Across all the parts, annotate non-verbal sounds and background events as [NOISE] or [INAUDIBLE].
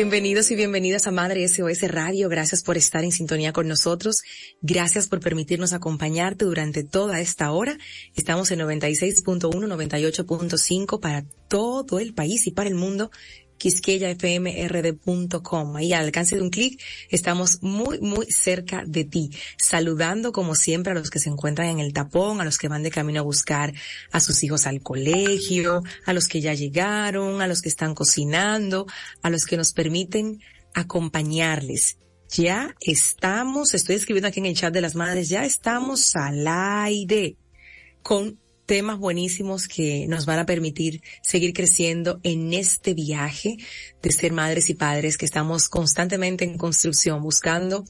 Bienvenidos y bienvenidas a Madre SOS Radio. Gracias por estar en sintonía con nosotros. Gracias por permitirnos acompañarte durante toda esta hora. Estamos en 96.1, 98.5 para todo el país y para el mundo quisqueyafmrd.com. Ahí al alcance de un clic estamos muy, muy cerca de ti, saludando como siempre a los que se encuentran en el tapón, a los que van de camino a buscar a sus hijos al colegio, a los que ya llegaron, a los que están cocinando, a los que nos permiten acompañarles. Ya estamos, estoy escribiendo aquí en el chat de las madres, ya estamos al aire con temas buenísimos que nos van a permitir seguir creciendo en este viaje de ser madres y padres que estamos constantemente en construcción, buscando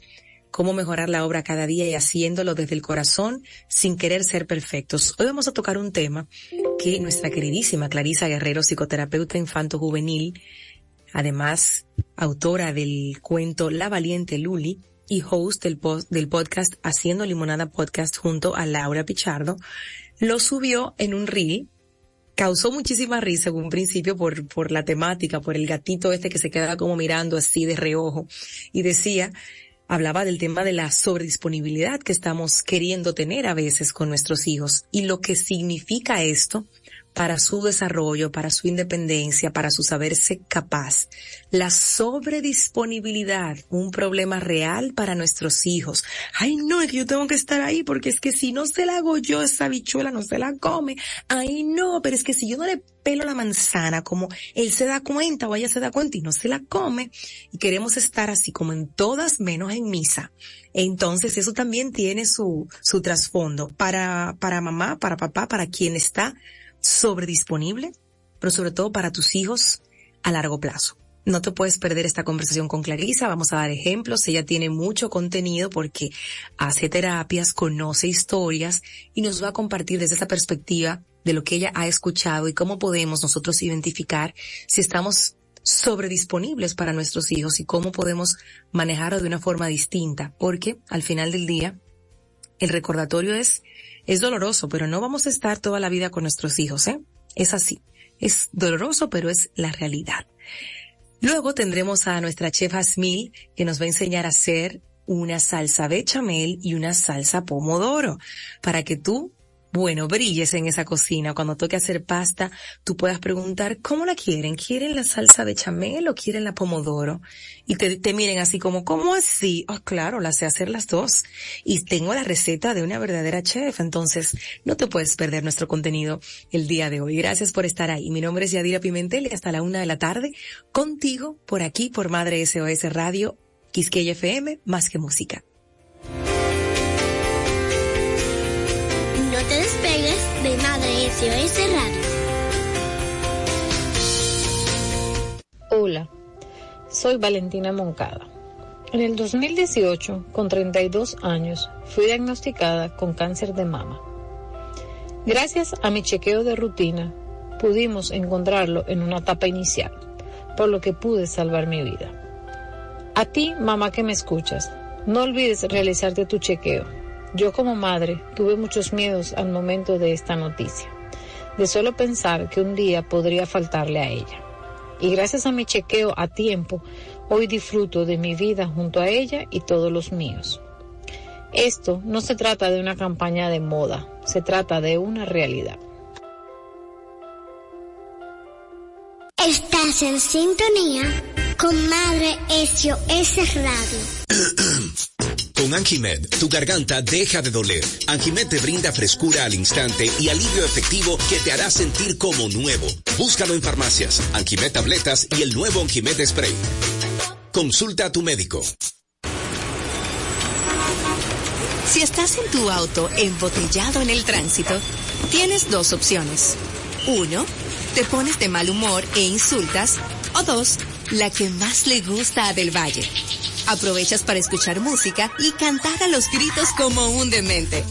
cómo mejorar la obra cada día y haciéndolo desde el corazón sin querer ser perfectos. Hoy vamos a tocar un tema que nuestra queridísima Clarisa Guerrero, psicoterapeuta infanto juvenil, además autora del cuento La Valiente Luli, y host del, del podcast Haciendo Limonada Podcast junto a Laura Pichardo, lo subió en un reel, causó muchísima risa en un principio por, por la temática, por el gatito este que se quedaba como mirando así de reojo. Y decía, hablaba del tema de la sobredisponibilidad que estamos queriendo tener a veces con nuestros hijos y lo que significa esto para su desarrollo, para su independencia, para su saberse capaz. La sobredisponibilidad, un problema real para nuestros hijos. Ay, no, es que yo tengo que estar ahí porque es que si no se la hago yo, esa bichuela no se la come. Ay, no, pero es que si yo no le pelo la manzana como él se da cuenta o ella se da cuenta y no se la come y queremos estar así como en todas menos en misa. Entonces eso también tiene su, su trasfondo para, para mamá, para papá, para quien está sobredisponible, pero sobre todo para tus hijos a largo plazo. No te puedes perder esta conversación con Clarisa, vamos a dar ejemplos, ella tiene mucho contenido porque hace terapias, conoce historias y nos va a compartir desde esa perspectiva de lo que ella ha escuchado y cómo podemos nosotros identificar si estamos sobredisponibles para nuestros hijos y cómo podemos manejarlo de una forma distinta, porque al final del día el recordatorio es es doloroso, pero no vamos a estar toda la vida con nuestros hijos, ¿eh? Es así. Es doloroso, pero es la realidad. Luego tendremos a nuestra chef Asmil, que nos va a enseñar a hacer una salsa bechamel y una salsa pomodoro, para que tú bueno, brilles en esa cocina. Cuando toque hacer pasta, tú puedas preguntar, ¿cómo la quieren? ¿Quieren la salsa bechamel o quieren la pomodoro? Y te, te miren así como, ¿cómo así? Oh, claro, la sé hacer las dos. Y tengo la receta de una verdadera chef. Entonces, no te puedes perder nuestro contenido el día de hoy. Gracias por estar ahí. Mi nombre es Yadira Pimentel y hasta la una de la tarde contigo por aquí por Madre SOS Radio, Quisqueya FM, más que música. De Madre SOS Radio. Hola, soy Valentina Moncada. En el 2018, con 32 años, fui diagnosticada con cáncer de mama. Gracias a mi chequeo de rutina, pudimos encontrarlo en una etapa inicial, por lo que pude salvar mi vida. A ti, mamá que me escuchas, no olvides realizarte tu chequeo. Yo como madre tuve muchos miedos al momento de esta noticia, de solo pensar que un día podría faltarle a ella. Y gracias a mi chequeo a tiempo, hoy disfruto de mi vida junto a ella y todos los míos. Esto no se trata de una campaña de moda, se trata de una realidad. Estás en sintonía con Madre SOS Radio. Con Anjimed, tu garganta deja de doler. Anjimed te brinda frescura al instante y alivio efectivo que te hará sentir como nuevo. Búscalo en farmacias, Anjimed tabletas y el nuevo Anjimed spray. Consulta a tu médico. Si estás en tu auto embotellado en el tránsito, tienes dos opciones. Uno, te pones de mal humor e insultas. O dos, la que más le gusta a Del Valle. Aprovechas para escuchar música y cantar a los gritos como un demente.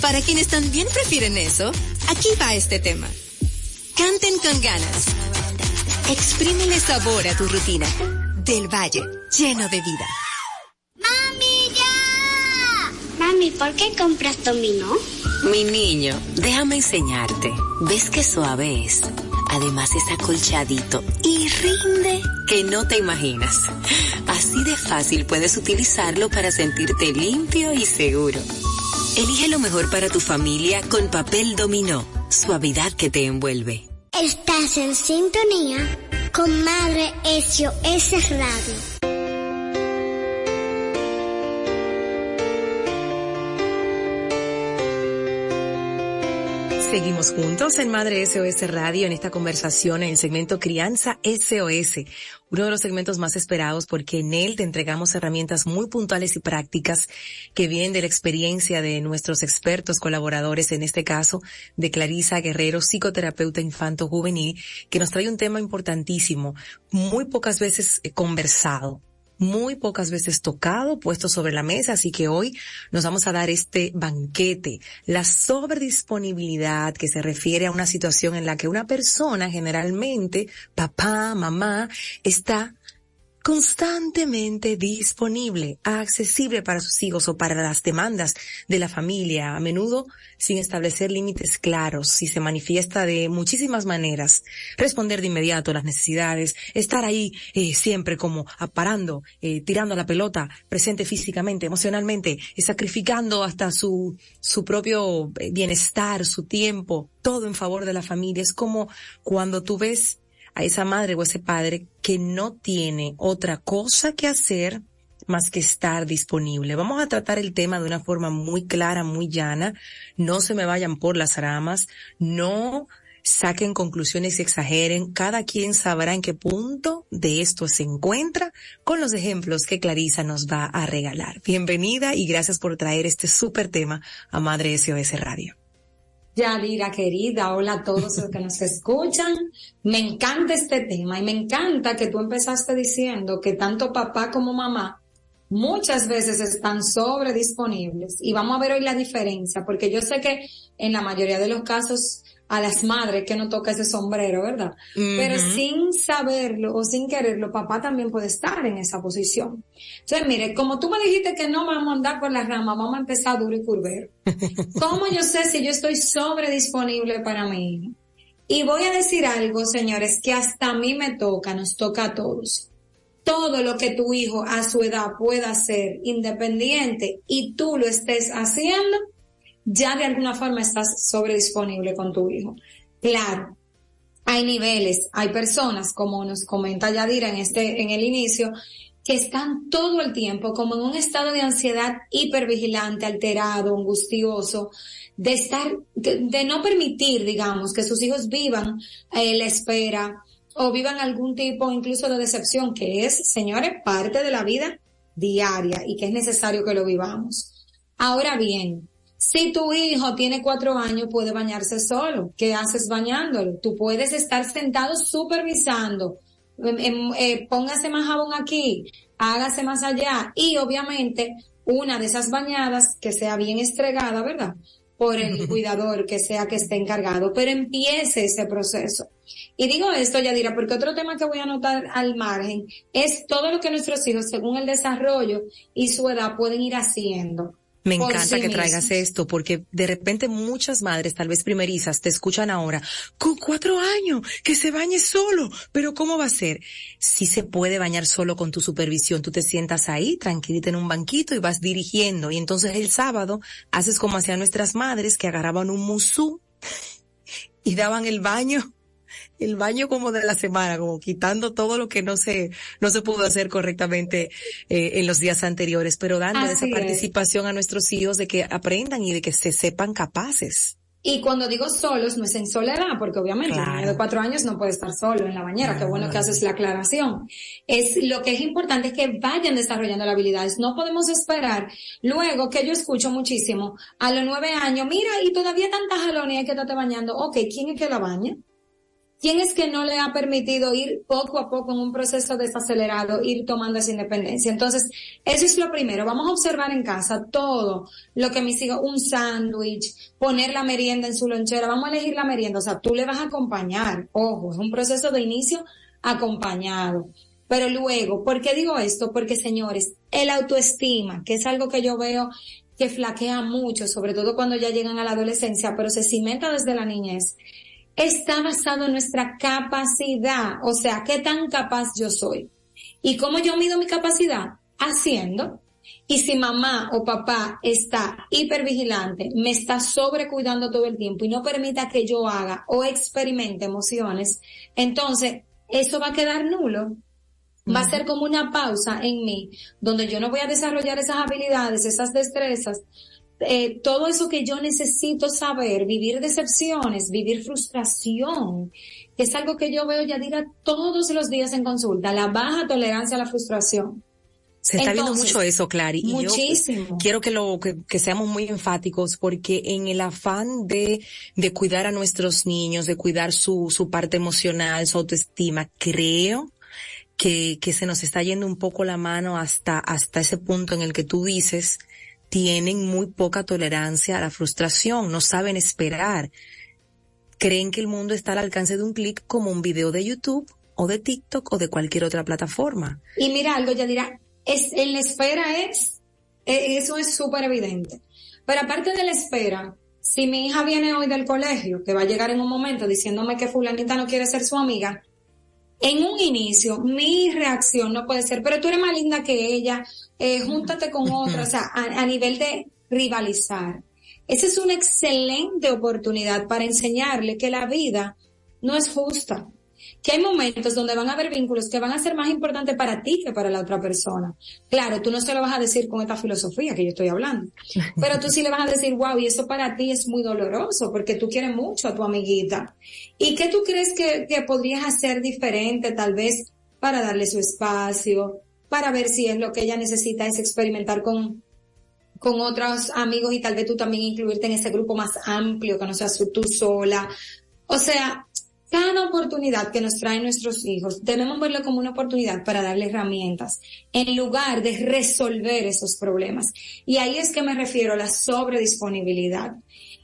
Para quienes también prefieren eso, aquí va este tema. Canten con ganas. Exprímele sabor a tu rutina. Del Valle, lleno de vida. Mami, ¿por qué compras dominó? Mi niño, déjame enseñarte. ¿Ves qué suave es? Además es acolchadito y rinde que no te imaginas. Así de fácil puedes utilizarlo para sentirte limpio y seguro. Elige lo mejor para tu familia con papel dominó. Suavidad que te envuelve. Estás en sintonía con Madre SOS Radio. Seguimos juntos en Madre SOS Radio en esta conversación en el segmento Crianza SOS, uno de los segmentos más esperados porque en él te entregamos herramientas muy puntuales y prácticas que vienen de la experiencia de nuestros expertos colaboradores, en este caso de Clarisa Guerrero, psicoterapeuta infanto juvenil, que nos trae un tema importantísimo, muy pocas veces conversado muy pocas veces tocado, puesto sobre la mesa, así que hoy nos vamos a dar este banquete, la sobredisponibilidad que se refiere a una situación en la que una persona, generalmente papá, mamá, está constantemente disponible, accesible para sus hijos o para las demandas de la familia, a menudo sin establecer límites claros, si se manifiesta de muchísimas maneras, responder de inmediato a las necesidades, estar ahí eh, siempre como aparando, eh, tirando la pelota, presente físicamente, emocionalmente, eh, sacrificando hasta su, su propio eh, bienestar, su tiempo, todo en favor de la familia. Es como cuando tú ves a esa madre o ese padre que no tiene otra cosa que hacer más que estar disponible. Vamos a tratar el tema de una forma muy clara, muy llana. No se me vayan por las ramas. No saquen conclusiones y exageren. Cada quien sabrá en qué punto de esto se encuentra con los ejemplos que Clarisa nos va a regalar. Bienvenida y gracias por traer este súper tema a Madre SOS Radio. Yadira querida, hola a todos los que nos escuchan. Me encanta este tema y me encanta que tú empezaste diciendo que tanto papá como mamá muchas veces están sobre disponibles y vamos a ver hoy la diferencia porque yo sé que en la mayoría de los casos a las madres que no toca ese sombrero, ¿verdad? Pero sin saberlo o sin quererlo, papá también puede estar en esa posición. Entonces, mire, como tú me dijiste que no vamos a andar por las ramas, vamos a empezar duro y curvero. [LAUGHS] ¿Cómo yo sé si yo estoy sobre disponible para mi hijo? Y voy a decir algo, señores, que hasta a mí me toca, nos toca a todos. Todo lo que tu hijo a su edad pueda hacer independiente y tú lo estés haciendo, ya de alguna forma estás sobredisponible con tu hijo. Claro, hay niveles, hay personas, como nos comenta Yadira en este, en el inicio, que están todo el tiempo como en un estado de ansiedad hipervigilante, alterado, angustioso, de estar, de, no permitir, digamos, que sus hijos vivan eh, la espera o vivan algún tipo incluso de decepción, que es, señores, parte de la vida diaria y que es necesario que lo vivamos. Ahora bien, si tu hijo tiene cuatro años, puede bañarse solo. ¿Qué haces bañándolo? Tú puedes estar sentado supervisando. Em, em, eh, póngase más jabón aquí, hágase más allá. Y obviamente, una de esas bañadas que sea bien estregada, ¿verdad? por el [LAUGHS] cuidador que sea que esté encargado, pero empiece ese proceso. Y digo esto, Yadira, porque otro tema que voy a anotar al margen es todo lo que nuestros hijos, según el desarrollo y su edad, pueden ir haciendo. Me encanta que traigas esto porque de repente muchas madres, tal vez primerizas, te escuchan ahora, con cuatro años, que se bañe solo, pero ¿cómo va a ser? Si se puede bañar solo con tu supervisión, tú te sientas ahí, tranquilita en un banquito y vas dirigiendo. Y entonces el sábado haces como hacían nuestras madres que agarraban un musú y daban el baño el baño como de la semana, como quitando todo lo que no se, no se pudo hacer correctamente eh, en los días anteriores, pero dando esa participación a nuestros hijos de que aprendan y de que se sepan capaces. Y cuando digo solos, no es en soledad, porque obviamente un niño de cuatro años no puede estar solo en la bañera. Qué bueno que haces la aclaración. Es lo que es importante es que vayan desarrollando las habilidades. No podemos esperar luego que yo escucho muchísimo a los nueve años, mira, y todavía tanta jalones hay que estarte bañando. Ok, ¿quién es que la baña? ¿Quién es que no le ha permitido ir poco a poco en un proceso desacelerado, ir tomando esa independencia? Entonces, eso es lo primero. Vamos a observar en casa todo lo que me sigue, un sándwich, poner la merienda en su lonchera, vamos a elegir la merienda. O sea, tú le vas a acompañar. Ojo, es un proceso de inicio acompañado. Pero luego, ¿por qué digo esto? Porque señores, el autoestima, que es algo que yo veo que flaquea mucho, sobre todo cuando ya llegan a la adolescencia, pero se cimenta desde la niñez está basado en nuestra capacidad, o sea, qué tan capaz yo soy. ¿Y cómo yo mido mi capacidad? Haciendo. Y si mamá o papá está hipervigilante, me está sobrecuidando todo el tiempo y no permita que yo haga o experimente emociones, entonces eso va a quedar nulo. Va a ser como una pausa en mí, donde yo no voy a desarrollar esas habilidades, esas destrezas, eh, todo eso que yo necesito saber, vivir decepciones, vivir frustración, que es algo que yo veo ya dirá todos los días en consulta, la baja tolerancia a la frustración. Se está viendo mucho eso, Clary. Y muchísimo. quiero que lo, que, seamos muy enfáticos porque en el afán de, de cuidar a nuestros niños, de cuidar su, su parte emocional, su autoestima, creo que, que se nos está yendo un poco la mano hasta, hasta ese punto en el que tú dices, tienen muy poca tolerancia a la frustración, no saben esperar. Creen que el mundo está al alcance de un clic como un video de YouTube o de TikTok o de cualquier otra plataforma. Y mira algo, ya dirá, es, en la espera es, e, eso es súper evidente. Pero aparte de la espera, si mi hija viene hoy del colegio, que va a llegar en un momento diciéndome que fulanita no quiere ser su amiga, en un inicio mi reacción no puede ser, pero tú eres más linda que ella, eh, júntate con otra, o sea, a, nivel de rivalizar. Esa es una excelente oportunidad para enseñarle que la vida no es justa, que hay momentos donde van a haber vínculos que van a ser más importantes para ti que para la otra persona. Claro, tú no se lo vas a decir con esta filosofía que yo estoy hablando, pero tú sí le vas a decir, wow, y eso para ti es muy doloroso porque tú quieres mucho a tu amiguita. ¿Y qué tú crees que, que podrías hacer diferente tal vez para darle su espacio, para ver si es lo que ella necesita es experimentar con con otros amigos y tal vez tú también incluirte en ese grupo más amplio, que no seas tú sola. O sea, cada oportunidad que nos traen nuestros hijos, debemos verlo como una oportunidad para darle herramientas, en lugar de resolver esos problemas. Y ahí es que me refiero a la sobredisponibilidad.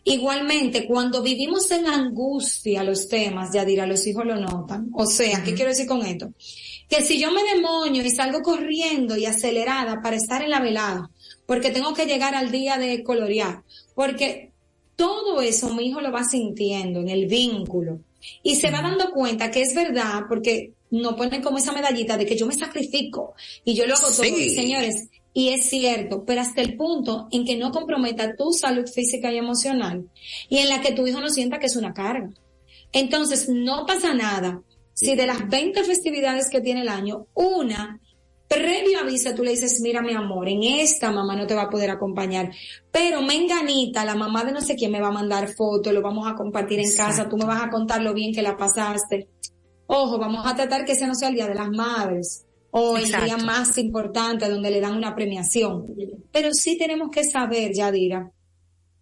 Igualmente, cuando vivimos en angustia los temas, ya dirá, los hijos lo notan. O sea, ¿qué quiero decir con esto? Que si yo me demonio y salgo corriendo y acelerada para estar en la velada, porque tengo que llegar al día de colorear, porque todo eso mi hijo lo va sintiendo en el vínculo y se va dando cuenta que es verdad porque no ponen como esa medallita de que yo me sacrifico y yo lo hago todo. señores, y es cierto, pero hasta el punto en que no comprometa tu salud física y emocional y en la que tu hijo no sienta que es una carga. Entonces, no pasa nada si de las 20 festividades que tiene el año, una previo aviso tú le dices, mira mi amor, en esta mamá no te va a poder acompañar, pero menganita, la mamá de no sé quién me va a mandar fotos, lo vamos a compartir en casa, tú me vas a contar lo bien que la pasaste. Ojo, vamos a tratar que ese no sea el Día de las Madres o el día más importante donde le dan una premiación. Pero sí tenemos que saber, Yadira,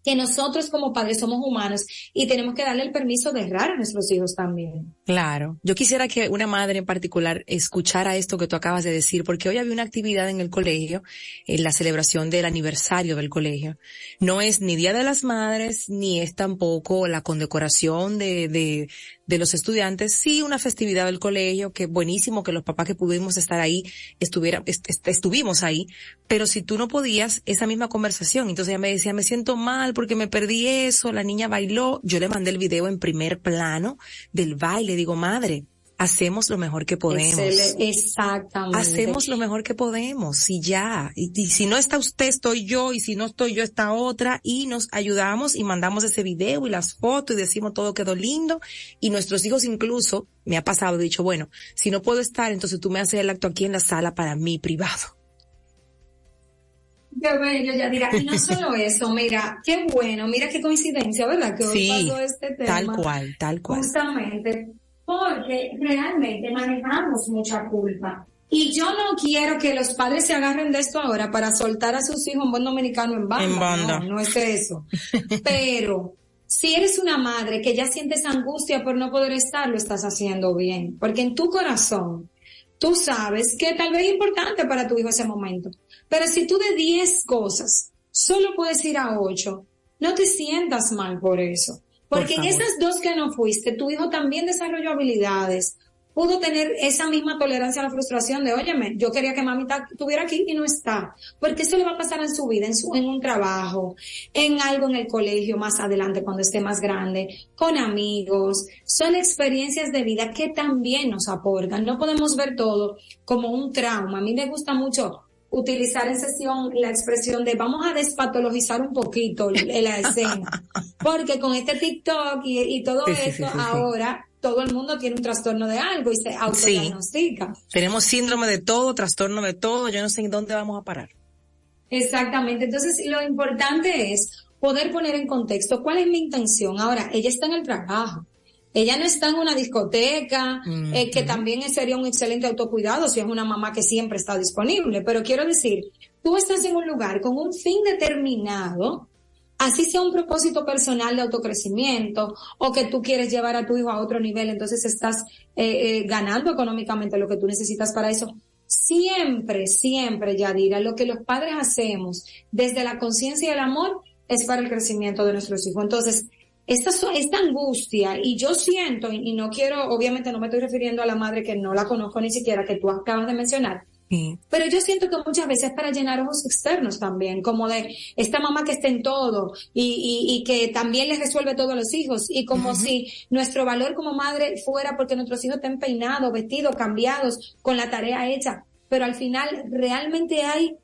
que nosotros como padres somos humanos y tenemos que darle el permiso de errar a nuestros hijos también. Claro. Yo quisiera que una madre en particular escuchara esto que tú acabas de decir, porque hoy había una actividad en el colegio, en la celebración del aniversario del colegio. No es ni Día de las Madres, ni es tampoco la condecoración de, de, de los estudiantes, sí una festividad del colegio, que buenísimo que los papás que pudimos estar ahí estuviera, estuvimos ahí, pero si tú no podías, esa misma conversación, entonces ella me decía, me siento mal porque me perdí eso, la niña bailó, yo le mandé el video en primer plano del baile, digo, madre, hacemos lo mejor que podemos. Exactamente. Hacemos lo mejor que podemos y ya. Y, si no está usted, estoy yo, y si no estoy yo, está otra, y nos ayudamos y mandamos ese video y las fotos y decimos todo quedó lindo. Y nuestros hijos incluso, me ha pasado, he dicho, bueno, si no puedo estar, entonces tú me haces el acto aquí en la sala para mí privado. Qué bello, ya dirá. Y no [LAUGHS] solo eso, mira, qué bueno, mira qué coincidencia, ¿verdad? Que hoy pasó este tema. Tal cual, tal cual. Justamente porque realmente manejamos mucha culpa. Y yo no quiero que los padres se agarren de esto ahora para soltar a sus hijos en buen dominicano en banda. En banda. No, no es eso. [LAUGHS] Pero si eres una madre que ya sientes angustia por no poder estar, lo estás haciendo bien. Porque en tu corazón, tú sabes que tal vez es importante para tu hijo ese momento. Pero si tú de 10 cosas solo puedes ir a 8, no te sientas mal por eso. Porque en esas dos que no fuiste, tu hijo también desarrolló habilidades, pudo tener esa misma tolerancia a la frustración de, óyeme, yo quería que mamita estuviera aquí y no está. Porque eso le va a pasar en su vida, en, su, en un trabajo, en algo en el colegio más adelante cuando esté más grande, con amigos. Son experiencias de vida que también nos aportan. No podemos ver todo como un trauma. A mí me gusta mucho utilizar en sesión la expresión de vamos a despatologizar un poquito la [LAUGHS] escena. Porque con este TikTok y, todo esto, ahora todo el mundo tiene un trastorno de algo y se autodiagnostica. Tenemos síndrome de todo, trastorno de todo, yo no sé en dónde vamos a parar. Exactamente. Entonces, lo importante es poder poner en contexto cuál es mi intención. Ahora, ella está en el trabajo ella no está en una discoteca, eh, que también sería un excelente autocuidado si es una mamá que siempre está disponible. Pero quiero decir, tú estás en un lugar con un fin determinado, así sea un propósito personal de autocrecimiento o que tú quieres llevar a tu hijo a otro nivel, entonces estás eh, eh, ganando económicamente lo que tú necesitas para eso. Siempre, siempre, Yadira, lo que los padres hacemos desde la conciencia y el amor es para el crecimiento de nuestros hijos. Entonces, esta, esta angustia, y yo siento, y, no quiero, obviamente no me estoy refiriendo a la madre que no la conozco ni siquiera, que tú acabas de mencionar, pero yo siento que muchas veces es para llenar ojos externos también, como de esta mamá que está en todo y, y, que también les resuelve todos los hijos, y como si nuestro valor como madre fuera porque nuestros hijos estén peinados, vestidos, cambiados, con la tarea hecha, pero al final realmente hay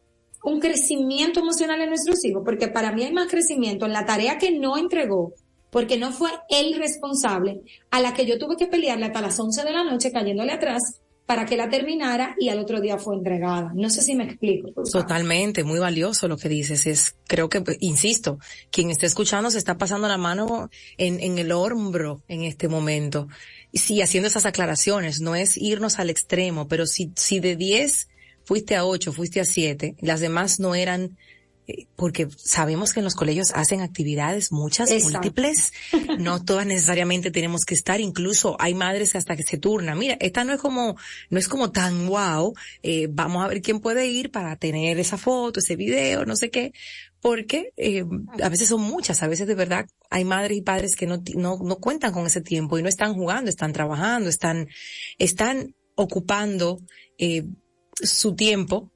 un crecimiento emocional en nuestros hijos, porque para mí hay más crecimiento en la tarea que no entregó porque no fue él responsable, a la que yo tuve que pelearle hasta las 11 de la noche cayéndole atrás para que la terminara y al otro día fue entregada. No sé si me explico. Totalmente, muy valioso lo que dices. Es, creo que, insisto, quien esté escuchando se está pasando la mano en, en el hombro en este momento. Y sí, haciendo esas aclaraciones, no es irnos al extremo, pero si, de 10 fuiste a 8, fuiste a 7, las demás no eran porque sabemos que en los colegios hacen actividades muchas, múltiples, no [LAUGHS] todas necesariamente tenemos que estar, incluso hay madres hasta que se turnan, mira, esta no es como, no es como tan wow, eh, vamos a ver quién puede ir para tener esa foto, ese video, no sé qué, porque eh, a veces son muchas, a veces de verdad hay madres y padres que no, no, no cuentan con ese tiempo y no están jugando, están trabajando, están, están ocupando eh, su tiempo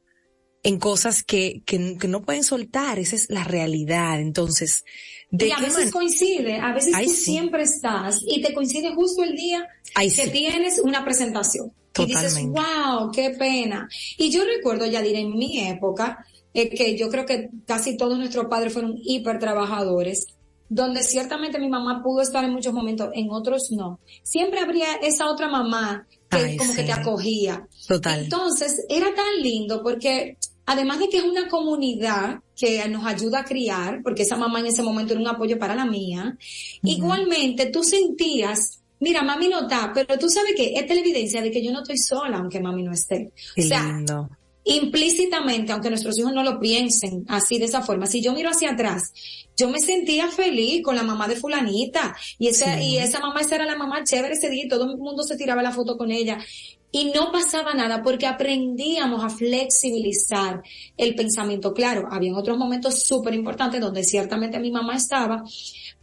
en cosas que, que, no pueden soltar, esa es la realidad. Entonces, ¿de y a veces coincide, a veces tú siempre estás y te coincide justo el día que tienes una presentación. Y dices, wow, qué pena. Y yo recuerdo, ya diré, en mi época, eh, que yo creo que casi todos nuestros padres fueron hiper trabajadores, donde ciertamente mi mamá pudo estar en muchos momentos, en otros no. Siempre habría esa otra mamá que como que te acogía. Total. Entonces, era tan lindo porque además de que es una comunidad que nos ayuda a criar, porque esa mamá en ese momento era un apoyo para la mía, igualmente tú sentías, mira, mami no está, pero tú sabes que esta es la evidencia de que yo no estoy sola, aunque mami no esté. o sea, implícitamente, aunque nuestros hijos no lo piensen así de esa forma, si yo miro hacia atrás, yo me sentía feliz con la mamá de fulanita y esa, y esa mamá esa era la mamá chévere ese día y todo el mundo se tiraba la foto con ella y no pasaba nada porque aprendíamos a flexibilizar el pensamiento. Claro, había otros momentos súper importantes donde ciertamente mi mamá estaba,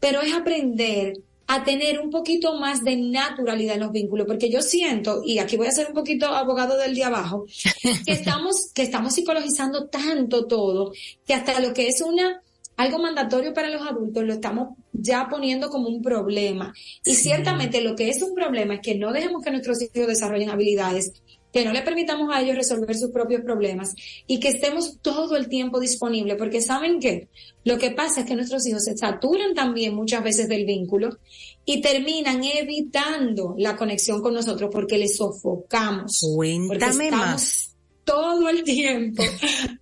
pero es aprender a tener un poquito más de naturalidad en los vínculos, porque yo siento, y aquí voy a ser un poquito abogado del día abajo, [LAUGHS] que estamos, que estamos psicologizando tanto todo, que hasta lo que es una, algo mandatorio para los adultos lo estamos ya poniendo como un problema. Y ciertamente lo que es un problema es que no dejemos que nuestros hijos desarrollen habilidades que no le permitamos a ellos resolver sus propios problemas y que estemos todo el tiempo disponibles, porque saben qué, lo que pasa es que nuestros hijos se saturan también muchas veces del vínculo y terminan evitando la conexión con nosotros porque les sofocamos. Cuéntame más. Todo el tiempo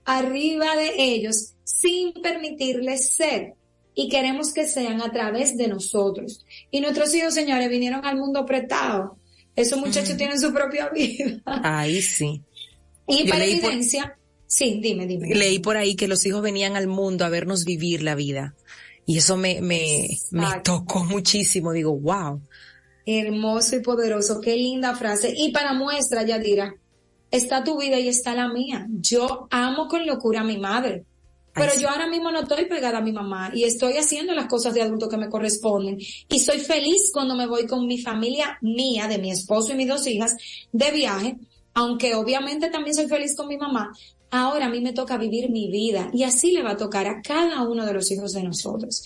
arriba de ellos sin permitirles ser y queremos que sean a través de nosotros. Y nuestros hijos, señores, vinieron al mundo apretado esos muchachos tienen su propia vida. Ahí sí. Y para evidencia, sí, dime, dime. Leí por ahí que los hijos venían al mundo a vernos vivir la vida. Y eso me, me, me tocó muchísimo. Digo, wow. Hermoso y poderoso. Qué linda frase. Y para muestra, Yadira, está tu vida y está la mía. Yo amo con locura a mi madre. Pero yo ahora mismo no estoy pegada a mi mamá y estoy haciendo las cosas de adulto que me corresponden y soy feliz cuando me voy con mi familia mía, de mi esposo y mis dos hijas, de viaje, aunque obviamente también soy feliz con mi mamá. Ahora a mí me toca vivir mi vida y así le va a tocar a cada uno de los hijos de nosotros.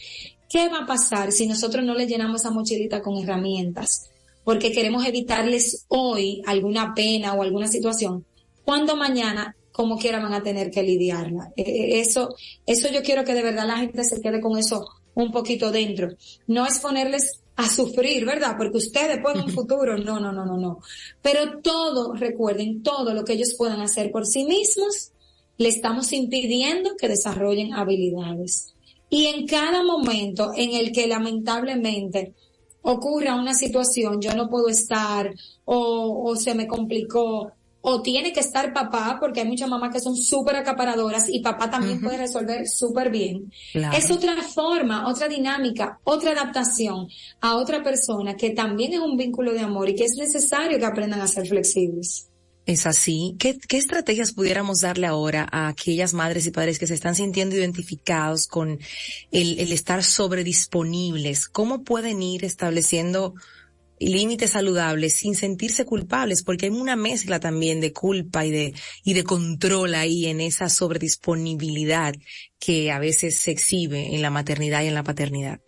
¿Qué va a pasar si nosotros no le llenamos esa mochilita con herramientas? Porque queremos evitarles hoy alguna pena o alguna situación, cuando mañana como quiera van a tener que lidiarla. Eh, eh, eso, eso yo quiero que de verdad la gente se quede con eso un poquito dentro. No es ponerles a sufrir, ¿verdad? Porque ustedes pueden un [LAUGHS] futuro. No, no, no, no, no. Pero todo, recuerden, todo lo que ellos puedan hacer por sí mismos, le estamos impidiendo que desarrollen habilidades. Y en cada momento en el que lamentablemente ocurra una situación, yo no puedo estar, o, o se me complicó, o tiene que estar papá, porque hay muchas mamás que son súper acaparadoras y papá también puede resolver súper bien. Es otra forma, otra dinámica, otra adaptación a otra persona que también es un vínculo de amor y que es necesario que aprendan a ser flexibles. Es así. ¿Qué, ¿Qué, estrategias pudiéramos darle ahora a aquellas madres y padres que se están sintiendo identificados con el, el estar sobredisponibles? ¿Cómo pueden ir estableciendo límites saludables sin sentirse culpables, porque hay una mezcla también de culpa y de, y de control ahí en esa sobredisponibilidad que a veces se exhibe en la maternidad y en la paternidad.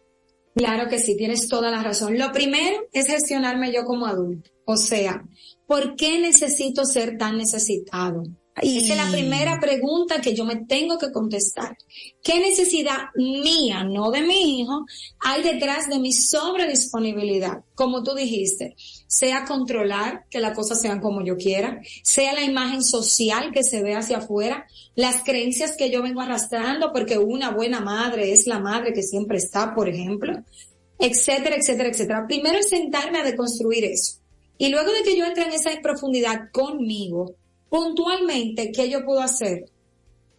Claro que sí, tienes toda la razón. Lo primero es gestionarme yo como adulto. O sea, ¿por qué necesito ser tan necesitado? Esa es la primera pregunta que yo me tengo que contestar. ¿Qué necesidad mía, no de mi hijo, hay detrás de mi sobredisponibilidad? Como tú dijiste, sea controlar que las cosas sean como yo quiera, sea la imagen social que se ve hacia afuera, las creencias que yo vengo arrastrando porque una buena madre es la madre que siempre está, por ejemplo, etcétera, etcétera, etcétera. Primero es sentarme a deconstruir eso. Y luego de que yo entre en esa profundidad conmigo, puntualmente, ¿qué yo puedo hacer?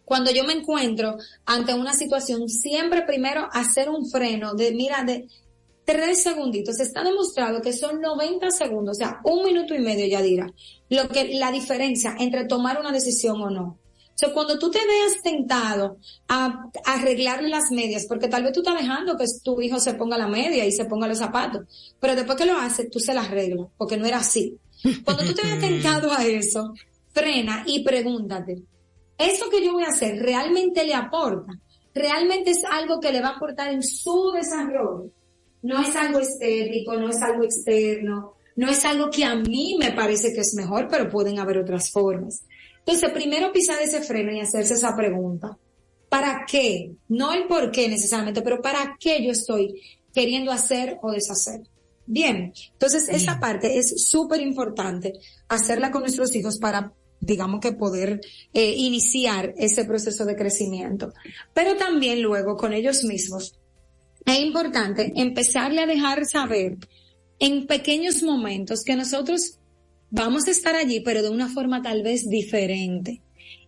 Cuando yo me encuentro ante una situación, siempre primero hacer un freno de, mira, de tres segunditos. Está demostrado que son 90 segundos, o sea, un minuto y medio, ya dirá, lo que, la diferencia entre tomar una decisión o no. Sea, cuando tú te veas tentado a, arreglarle las medias, porque tal vez tú estás dejando que tu hijo se ponga la media y se ponga los zapatos, pero después que lo hace, tú se las arreglas, porque no era así. Cuando tú te veas tentado a eso, frena y pregúntate, ¿eso que yo voy a hacer realmente le aporta? ¿Realmente es algo que le va a aportar en su desarrollo? No es algo estético, no es algo externo, no es algo que a mí me parece que es mejor, pero pueden haber otras formas. Entonces, primero pisar ese freno y hacerse esa pregunta. ¿Para qué? No el por qué necesariamente, pero ¿para qué yo estoy queriendo hacer o deshacer? Bien, entonces esa parte es súper importante hacerla con nuestros hijos para digamos que poder eh, iniciar ese proceso de crecimiento. Pero también luego con ellos mismos es importante empezarle a dejar saber en pequeños momentos que nosotros vamos a estar allí, pero de una forma tal vez diferente.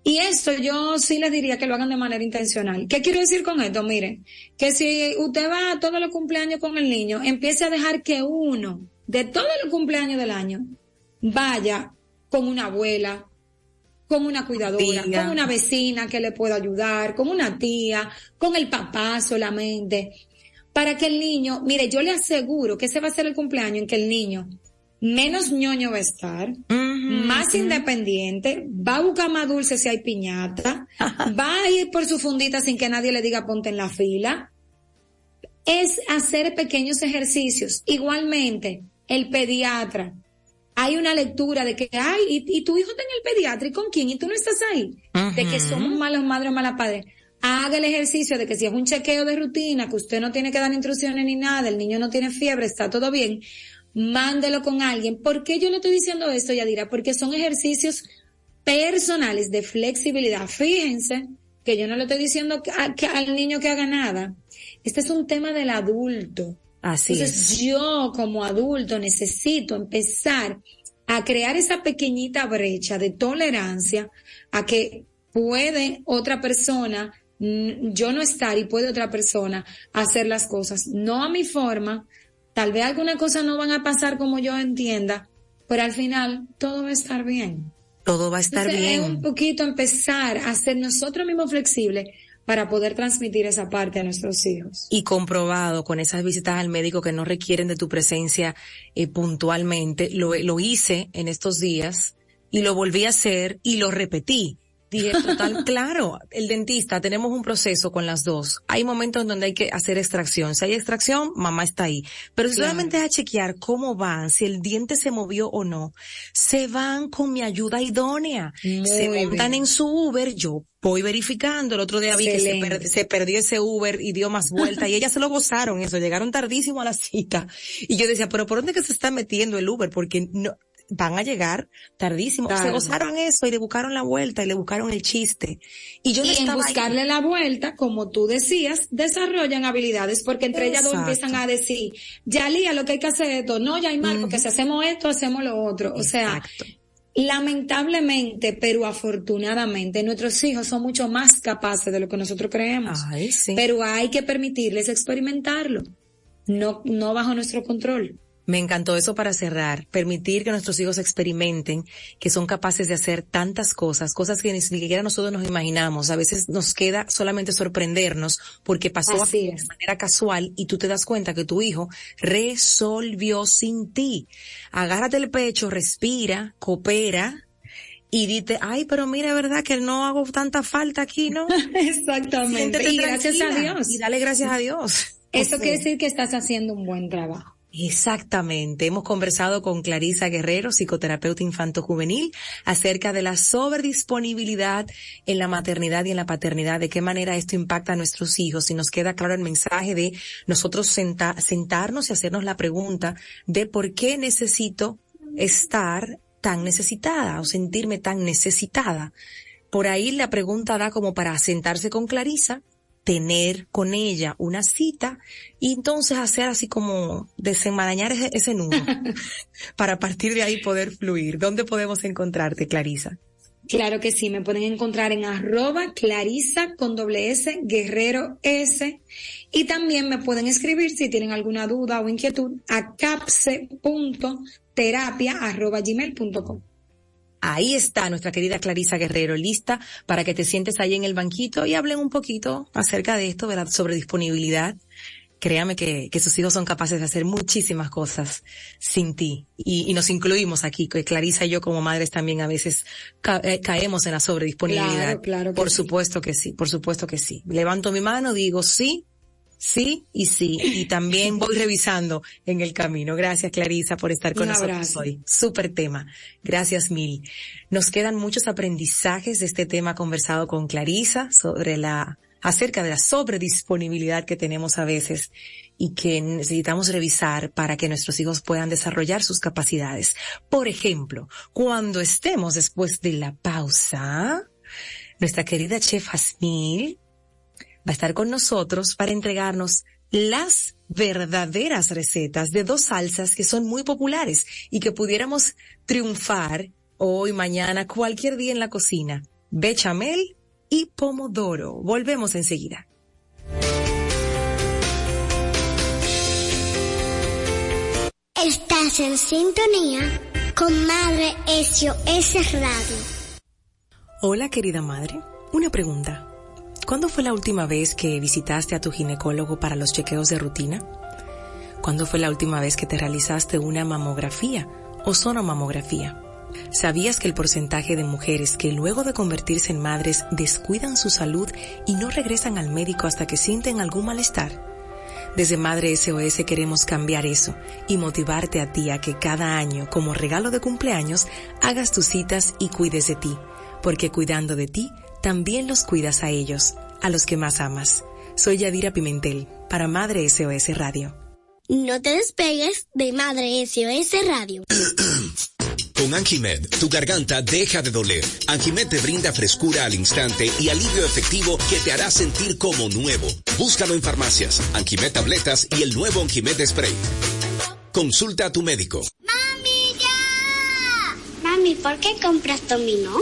Y esto yo sí les diría que lo hagan de manera intencional. ¿Qué quiero decir con esto? Miren, que si usted va a todos los cumpleaños con el niño, empiece a dejar que uno de todos los cumpleaños del año vaya con una abuela, con una cuidadora, con una vecina que le pueda ayudar, con una tía, con el papá solamente, para que el niño, mire, yo le aseguro que ese va a ser el cumpleaños en que el niño menos ñoño va a estar, más independiente, va a buscar más dulce si hay piñata, [LAUGHS] va a ir por su fundita sin que nadie le diga ponte en la fila. Es hacer pequeños ejercicios. Igualmente, el pediatra, hay una lectura de que, ay, y, tu hijo está en el pediatra, ¿y con quién? ¿Y tú no estás ahí? De que somos malos madres o malas padres. Haga el ejercicio de que si es un chequeo de rutina, que usted no tiene que dar instrucciones ni nada, el niño no tiene fiebre, está todo bien, mándelo con alguien. ¿Por qué yo le estoy diciendo esto, Yadira? Porque son ejercicios personales de flexibilidad. Fíjense que yo no le estoy diciendo al niño que haga nada. Este es un tema del adulto. Así Entonces yo como adulto necesito empezar a crear esa pequeñita brecha de tolerancia a que puede otra persona, yo no estar y puede otra persona hacer las cosas, no a mi forma, tal vez algunas cosas no van a pasar como yo entienda, pero al final todo va a estar bien. Todo va a estar bien. Es un poquito empezar a ser nosotros mismos flexibles para poder transmitir esa parte a nuestros hijos. Y comprobado con esas visitas al médico que no requieren de tu presencia eh, puntualmente, lo, lo hice en estos días y lo volví a hacer y lo repetí. Dije, total, [LAUGHS] claro, el dentista, tenemos un proceso con las dos. Hay momentos donde hay que hacer extracción. Si hay extracción, mamá está ahí. Pero si solamente es a chequear cómo van, si el diente se movió o no, se van con mi ayuda idónea. se montan en su Uber, yo voy verificando. El otro día vi que se, perdió ese Uber y dio más vuelta y ellas se lo gozaron eso. Llegaron tardísimo a la cita. Y yo decía, pero ¿por dónde que se está metiendo el Uber? Porque no, van a llegar tardísimo. Se gozaron eso y le buscaron la vuelta y le buscaron el chiste. Y yo y en buscarle la vuelta, como tú decías, desarrollan habilidades porque entre ellas dos empiezan a decir, ya Lía, lo que hay que hacer es esto. No, ya hay mal, porque si hacemos esto, hacemos lo otro. O sea, lamentablemente, pero afortunadamente, nuestros hijos son mucho más capaces de lo que nosotros creemos. Pero hay que permitirles experimentarlo. No, no bajo nuestro control. Me encantó eso para cerrar, permitir que nuestros hijos experimenten, que son capaces de hacer tantas cosas, cosas que ni siquiera nosotros nos imaginamos. A veces nos queda solamente sorprendernos porque pasó de manera casual y tú te das cuenta que tu hijo resolvió sin ti. Agárrate el pecho, respira, coopera, y dite, ay, pero mira, verdad que no hago tanta falta aquí, ¿no? [LAUGHS] Exactamente. y gracias a Dios. Y dale gracias a Dios. Eso [LAUGHS] quiere decir que estás haciendo un buen trabajo. Exactamente. Hemos conversado con Clarisa Guerrero, psicoterapeuta infanto-juvenil, acerca de la sobredisponibilidad en la maternidad y en la paternidad, de qué manera esto impacta a nuestros hijos. Y nos queda claro el mensaje de nosotros sentarnos y hacernos la pregunta de por qué necesito estar tan necesitada o sentirme tan necesitada. Por ahí la pregunta da como para sentarse con Clarisa tener con ella una cita y entonces hacer así como desenmarañar ese, nudo [LAUGHS] para partir de ahí poder fluir. ¿Dónde podemos encontrarte, Clarisa? Claro que sí, me pueden encontrar en arroba clarisa con doble S, guerrero S, y también me pueden escribir si tienen alguna duda o inquietud a capse.terapia arroba gmail.com. Ahí está nuestra querida Clarisa Guerrero, lista para que te sientes ahí en el banquito y hablen un poquito acerca de esto, de la sobredisponibilidad. Créame que, que sus hijos son capaces de hacer muchísimas cosas sin ti. Y, nos incluimos aquí, que Clarisa y yo como madres también a veces eh, caemos en la sobredisponibilidad. Claro, claro. por supuesto que sí, por supuesto que sí. Levanto mi mano, digo sí, sí y sí. Y también voy [LAUGHS] revisando en el camino. Gracias, Clarisa, por estar con nosotros hoy. Súper tema. Gracias mil. Nos quedan muchos aprendizajes de este tema conversado con Clarisa sobre la, acerca de la sobredisponibilidad que tenemos a veces y que necesitamos revisar para que nuestros hijos puedan desarrollar sus capacidades. Por ejemplo, cuando estemos después de la pausa, nuestra querida chef Asmil va a estar con nosotros para entregarnos las verdaderas recetas de dos salsas que son muy populares y que pudiéramos triunfar hoy, mañana, cualquier día en la cocina. bechamel y pomodoro. Volvemos enseguida. Estás en sintonía con Madre SOS Radio. Hola querida madre, una pregunta. ¿Cuándo fue la última vez que visitaste a tu ginecólogo para los chequeos de rutina? ¿Cuándo fue la última vez que te realizaste una mamografía o sonomamografía? ¿Sabías que el porcentaje de mujeres que luego de convertirse en madres descuidan su salud y no regresan al médico hasta que sienten algún malestar? Desde Madre SOS queremos cambiar eso y motivarte a ti a que cada año, como regalo de cumpleaños, hagas tus citas y cuides de ti, porque cuidando de ti, también los cuidas a ellos, a los que más amas. Soy Yadira Pimentel, para Madre SOS Radio. No te despegues de Madre SOS Radio. [CLEARS THROAT] Con Anjimed, tu garganta deja de doler. Anjimed te brinda frescura al instante y alivio efectivo que te hará sentir como nuevo. Búscalo en farmacias, Anjimed tabletas y el nuevo Anjimed spray. Consulta a tu médico. ¡Mami, ya! Mami, ¿por qué compras dominó?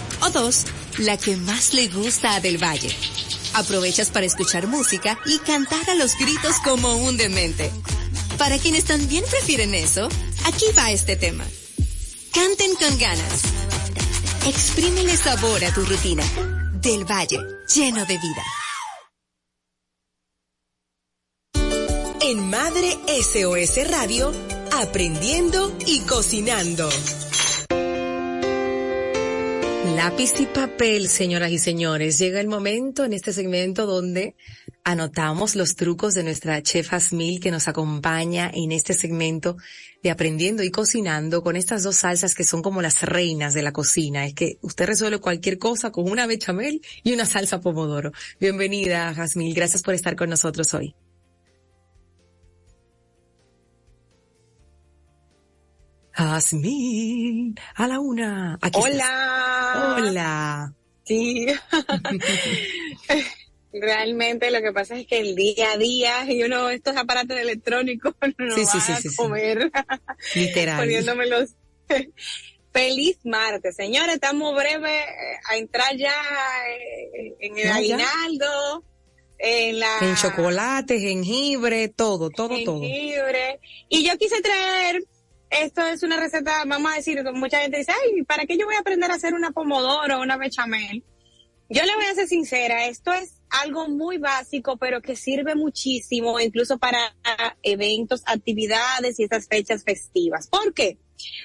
O dos, la que más le gusta a Del Valle. Aprovechas para escuchar música y cantar a los gritos como un demente. Para quienes también prefieren eso, aquí va este tema. Canten con ganas. Exprímele sabor a tu rutina. Del Valle, lleno de vida. En Madre SOS Radio, aprendiendo y cocinando. Lápiz y papel, señoras y señores. Llega el momento en este segmento donde anotamos los trucos de nuestra chef Asmil que nos acompaña en este segmento de aprendiendo y cocinando con estas dos salsas que son como las reinas de la cocina. Es que usted resuelve cualquier cosa con una bechamel y una salsa pomodoro. Bienvenida, Jasmil. Gracias por estar con nosotros hoy. Jasmine, a la una. Aquí Hola. estás. Hola. Sí. [LAUGHS] Realmente lo que pasa es que el día a día y uno estos aparatos electrónicos [LAUGHS] no Sí, sí, va sí, a comer [LAUGHS] Literal. poniéndomelos. Feliz martes, señores, estamos breve eh, a entrar ya eh, en el aguinaldo, en la En chocolate, jengibre, todo, todo, todo. jengibre. Y yo quise traer, esto es una receta, vamos a decir, mucha gente dice, ay, ¿para qué yo voy a aprender a hacer una pomodoro o una bechamel? Yo le voy a ser sincera, esto es algo muy básico, pero que sirve muchísimo, incluso para eventos, actividades y estas fechas festivas. ¿Por qué?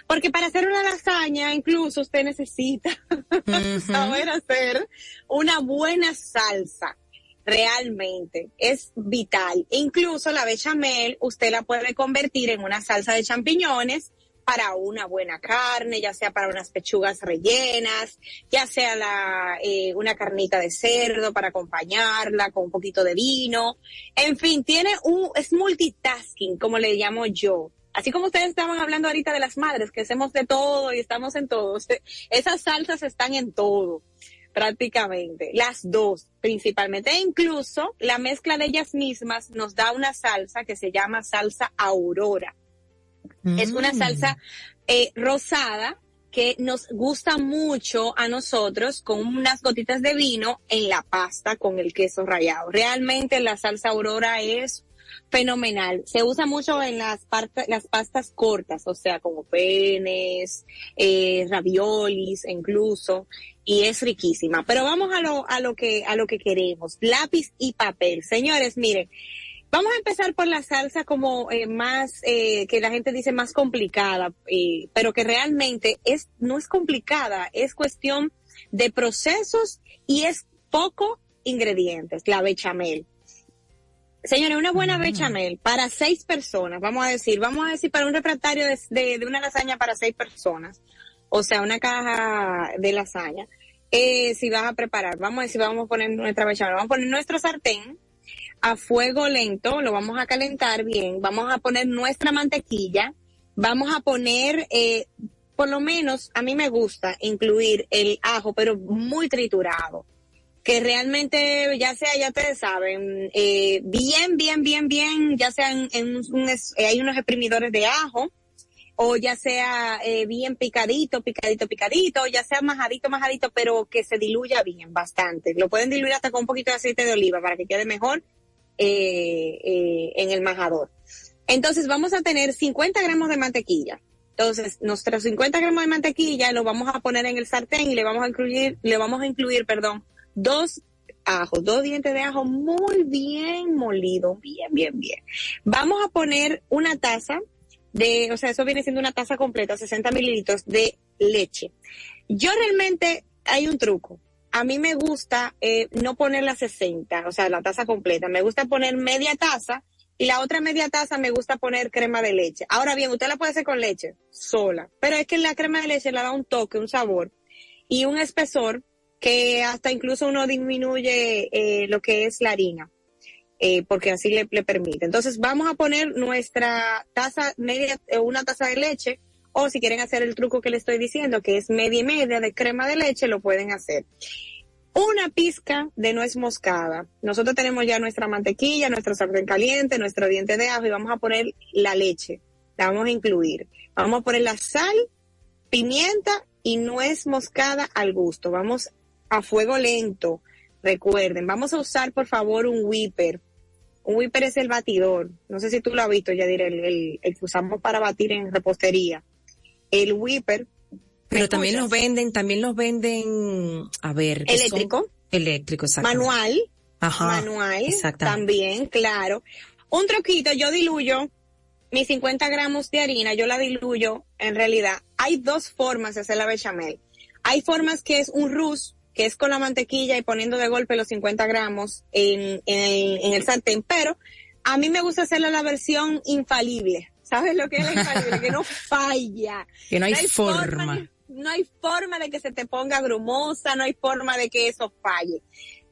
Porque para hacer una lasaña, incluso usted necesita [LAUGHS] saber hacer una buena salsa. Realmente es vital. Incluso la bechamel, usted la puede convertir en una salsa de champiñones para una buena carne, ya sea para unas pechugas rellenas, ya sea la, eh, una carnita de cerdo para acompañarla con un poquito de vino. En fin, tiene un, es multitasking, como le llamo yo. Así como ustedes estaban hablando ahorita de las madres, que hacemos de todo y estamos en todo. [LAUGHS] Esas salsas están en todo, prácticamente. Las dos, principalmente. E incluso la mezcla de ellas mismas nos da una salsa que se llama salsa aurora. Es una Mm. salsa eh, rosada que nos gusta mucho a nosotros con unas gotitas de vino en la pasta con el queso rallado. Realmente la salsa aurora es fenomenal. Se usa mucho en las, las pastas cortas, o sea, como penes, eh, raviolis, incluso, y es riquísima. Pero vamos a lo, a lo que, a lo que queremos. Lápiz y papel. Señores, miren, Vamos a empezar por la salsa como eh, más, eh, que la gente dice más complicada, eh, pero que realmente es, no es complicada, es cuestión de procesos y es poco ingredientes, la bechamel. Señores, una buena bechamel para seis personas, vamos a decir, vamos a decir para un refractario de, de- de una lasaña para seis personas, o sea, una caja de lasaña. Eh, si vas a preparar. Vamos a decir, vamos a poner nuestra bechamel. Vamos a poner nuestro sartén a fuego lento, lo vamos a calentar bien. Vamos a poner nuestra mantequilla. Vamos a poner, eh, por lo menos, a mí me gusta incluir el ajo, pero muy triturado que realmente, ya sea, ya ustedes saben, eh, bien, bien, bien, bien, ya sea en, un, eh, hay unos exprimidores de ajo, o ya sea eh, bien picadito, picadito, picadito, ya sea majadito, majadito, pero que se diluya bien, bastante. Lo pueden diluir hasta con un poquito de aceite de oliva para que quede mejor eh, eh, en el majador. Entonces vamos a tener 50 gramos de mantequilla. Entonces, nuestros 50 gramos de mantequilla lo vamos a poner en el sartén y le vamos a incluir, le vamos a incluir, perdón, dos ajos, dos dientes de ajo muy bien molido, bien, bien, bien. Vamos a poner una taza de, o sea, eso viene siendo una taza completa, 60 mililitros de leche. Yo realmente, hay un truco. A mí me gusta eh, no poner la 60, o sea, la taza completa. Me gusta poner media taza y la otra media taza me gusta poner crema de leche. Ahora bien, usted la puede hacer con leche sola, pero es que la crema de leche le da un toque, un sabor y un espesor que hasta incluso uno disminuye eh, lo que es la harina, eh, porque así le, permite. Entonces vamos a poner nuestra taza media, eh, una taza de leche, o si quieren hacer el truco que le estoy diciendo, que es media y media de crema de leche, lo pueden hacer. Una pizca de nuez moscada. Nosotros tenemos ya nuestra mantequilla, nuestro sartén caliente, nuestro diente de ajo y vamos a poner la leche. La vamos a incluir. Vamos a poner la sal, pimienta y nuez moscada al gusto. Vamos a fuego lento. Recuerden, vamos a usar por favor un whipper. Un whipper es el batidor. No sé si tú lo has visto, ya diré, el, que usamos para batir en repostería. El whipper. Pero también los venden, también los venden, a ver. Eléctrico. Eléctrico, exacto. Manual. Ajá. Manual. También, claro. Un troquito, yo diluyo mis 50 gramos de harina, yo la diluyo, en realidad, hay dos formas de hacer la bechamel. Hay formas que es un rus, que es con la mantequilla y poniendo de golpe los 50 gramos en, en, el sartén, pero a mí me gusta hacerla la versión infalible. ¿Sabes lo que es la infalible? que no [LAUGHS] falla. Que no hay, forma. no hay forma de que se te ponga grumosa, no hay forma de que eso falle.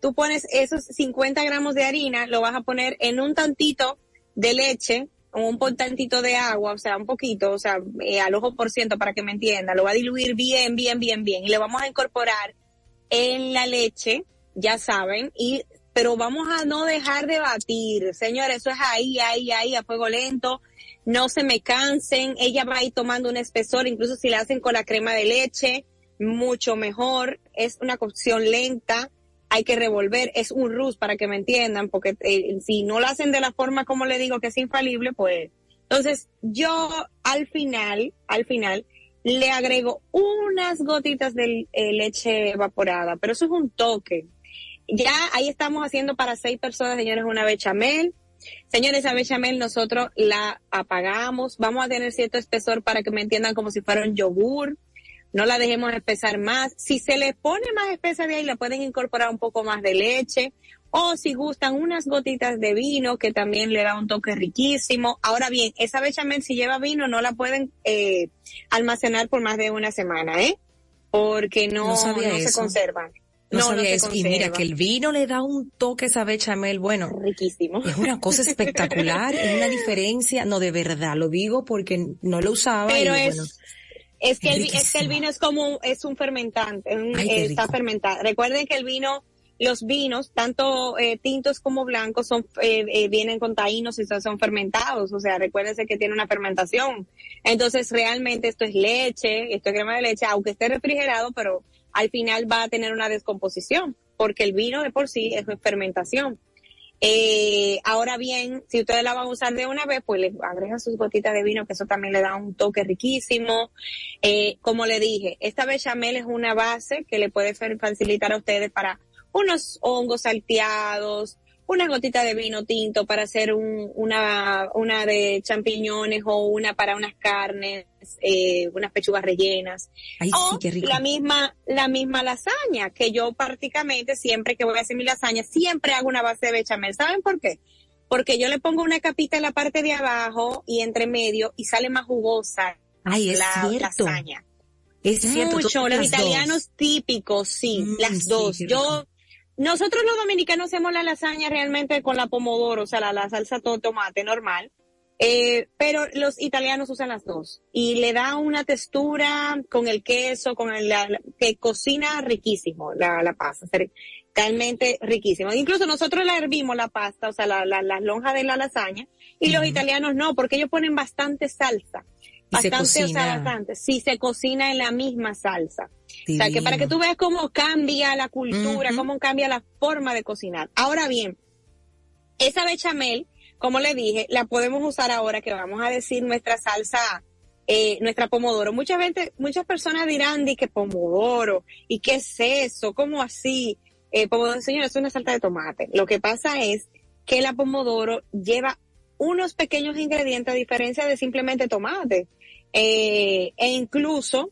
Tú pones esos 50 gramos de harina, lo vas a poner en un tantito de leche, un tantito de agua, o sea, un poquito, o sea, eh, al ojo por ciento para que me entienda. Lo va a diluir bien, bien, bien, bien. Y le vamos a incorporar en la leche, ya saben, y pero vamos a no dejar de batir, señores, eso es ahí, ahí, ahí, a fuego lento, no se me cansen, ella va a ir tomando un espesor, incluso si la hacen con la crema de leche, mucho mejor, es una cocción lenta, hay que revolver, es un rus para que me entiendan, porque eh, si no lo hacen de la forma como le digo que es infalible, pues, entonces yo al final, al final, le agrego unas gotitas de eh, leche evaporada, pero eso es un toque. Ya ahí estamos haciendo para seis personas, señores, una bechamel. Señores, esa bechamel nosotros la apagamos. Vamos a tener cierto espesor para que me entiendan como si fuera un yogur. No la dejemos espesar más. Si se le pone más espesa de ahí, la pueden incorporar un poco más de leche o si gustan unas gotitas de vino que también le da un toque riquísimo. Ahora bien, esa bechamel si lleva vino no la pueden eh, almacenar por más de una semana, ¿eh? Porque no, no, se conservan. No, no, eso. Y mira que el vino le da un toque a esa bechamel, bueno. Riquísimo. Es una cosa [LAUGHS] espectacular, es una diferencia, no de verdad, lo digo porque no lo usaba. Pero es, es, que el, es que el vino es como, es un fermentante, está fermentado. Recuerden que el vino los vinos, tanto eh, tintos como blancos, son eh, eh, vienen con taínos y son fermentados. O sea, recuérdense que tiene una fermentación. Entonces, realmente esto es leche, esto es crema de leche, aunque esté refrigerado, pero al final va a tener una descomposición, porque el vino de por sí es fermentación. ahora bien, si ustedes la van a usar de una vez, pues le agregan sus gotitas de vino, que eso también le da un toque riquísimo. como le dije, esta bechamel es una base que le puede facilitar a ustedes para unos hongos salteados, una gotita de vino tinto para hacer un, una, una de champiñones o una para unas carnes, eh, unas pechugas rellenas. o la misma, la misma lasaña, que yo prácticamente siempre que voy a hacer mi lasaña, siempre hago una base de bechamel. ¿Saben por qué? Porque yo le pongo una capita en la parte de abajo y entre medio y sale más jugosa Ay, es la cierto. lasaña. Es cierto, Mucho, los italianos típicos, sí, Mm, las dos. Yo, nosotros los dominicanos hacemos la lasaña realmente con la pomodoro, o sea, la, la salsa todo tomate normal. Eh, pero los italianos usan las dos y le da una textura con el queso, con el, la- la- que cocina riquísimo la, la pasta, realmente riquísimo. Incluso nosotros la hervimos la pasta, o sea, la, la, las lonjas de la lasaña y los italianos no, porque ellos ponen bastante salsa. Y se Bastante, o sea, bastante. Sí, se cocina en la misma salsa. O sea, que para que tú veas cómo cambia la cultura, cómo cambia la forma de cocinar. Ahora bien, esa bechamel, como le dije, la podemos usar ahora que vamos a decir nuestra salsa, eh, nuestra pomodoro. Muchas veces, muchas personas dirán de que pomodoro, ¿y qué es eso? ¿Cómo así? Eh, pomodoro, señor, es una salsa de tomate. Lo que pasa es que la pomodoro lleva unos pequeños ingredientes a diferencia de simplemente tomate. Eh, e incluso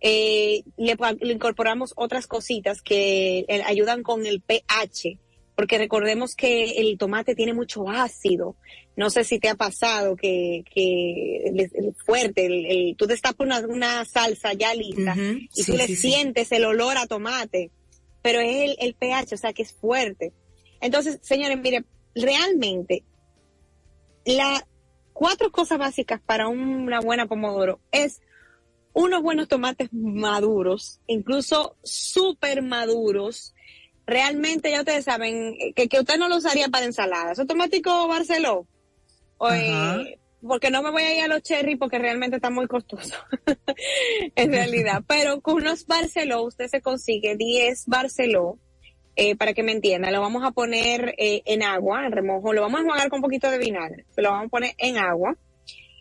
eh, le, le incorporamos otras cositas que eh, ayudan con el pH, porque recordemos que el tomate tiene mucho ácido. No sé si te ha pasado que, que el, el fuerte, el, el- tú destapas una, una salsa ya lista y sí, tú le sí, sí. sientes el olor a tomate, pero es el, el pH, o sea que es fuerte. Entonces, señores, mire, realmente las cuatro cosas básicas para una buena pomodoro es unos buenos tomates maduros, incluso súper maduros. Realmente ya ustedes saben que, que usted no lo usaría para ensalada. ¿Eso tomático Barceló? O, eh, porque no me voy a ir a los cherry porque realmente está muy costoso. [LAUGHS] en realidad. [LAUGHS] Pero con unos Barceló usted se consigue 10 Barceló. Eh, para que me entienda, lo vamos a poner eh, en agua, en remojo, lo vamos a enjuagar con un poquito de vinagre, lo vamos a poner en agua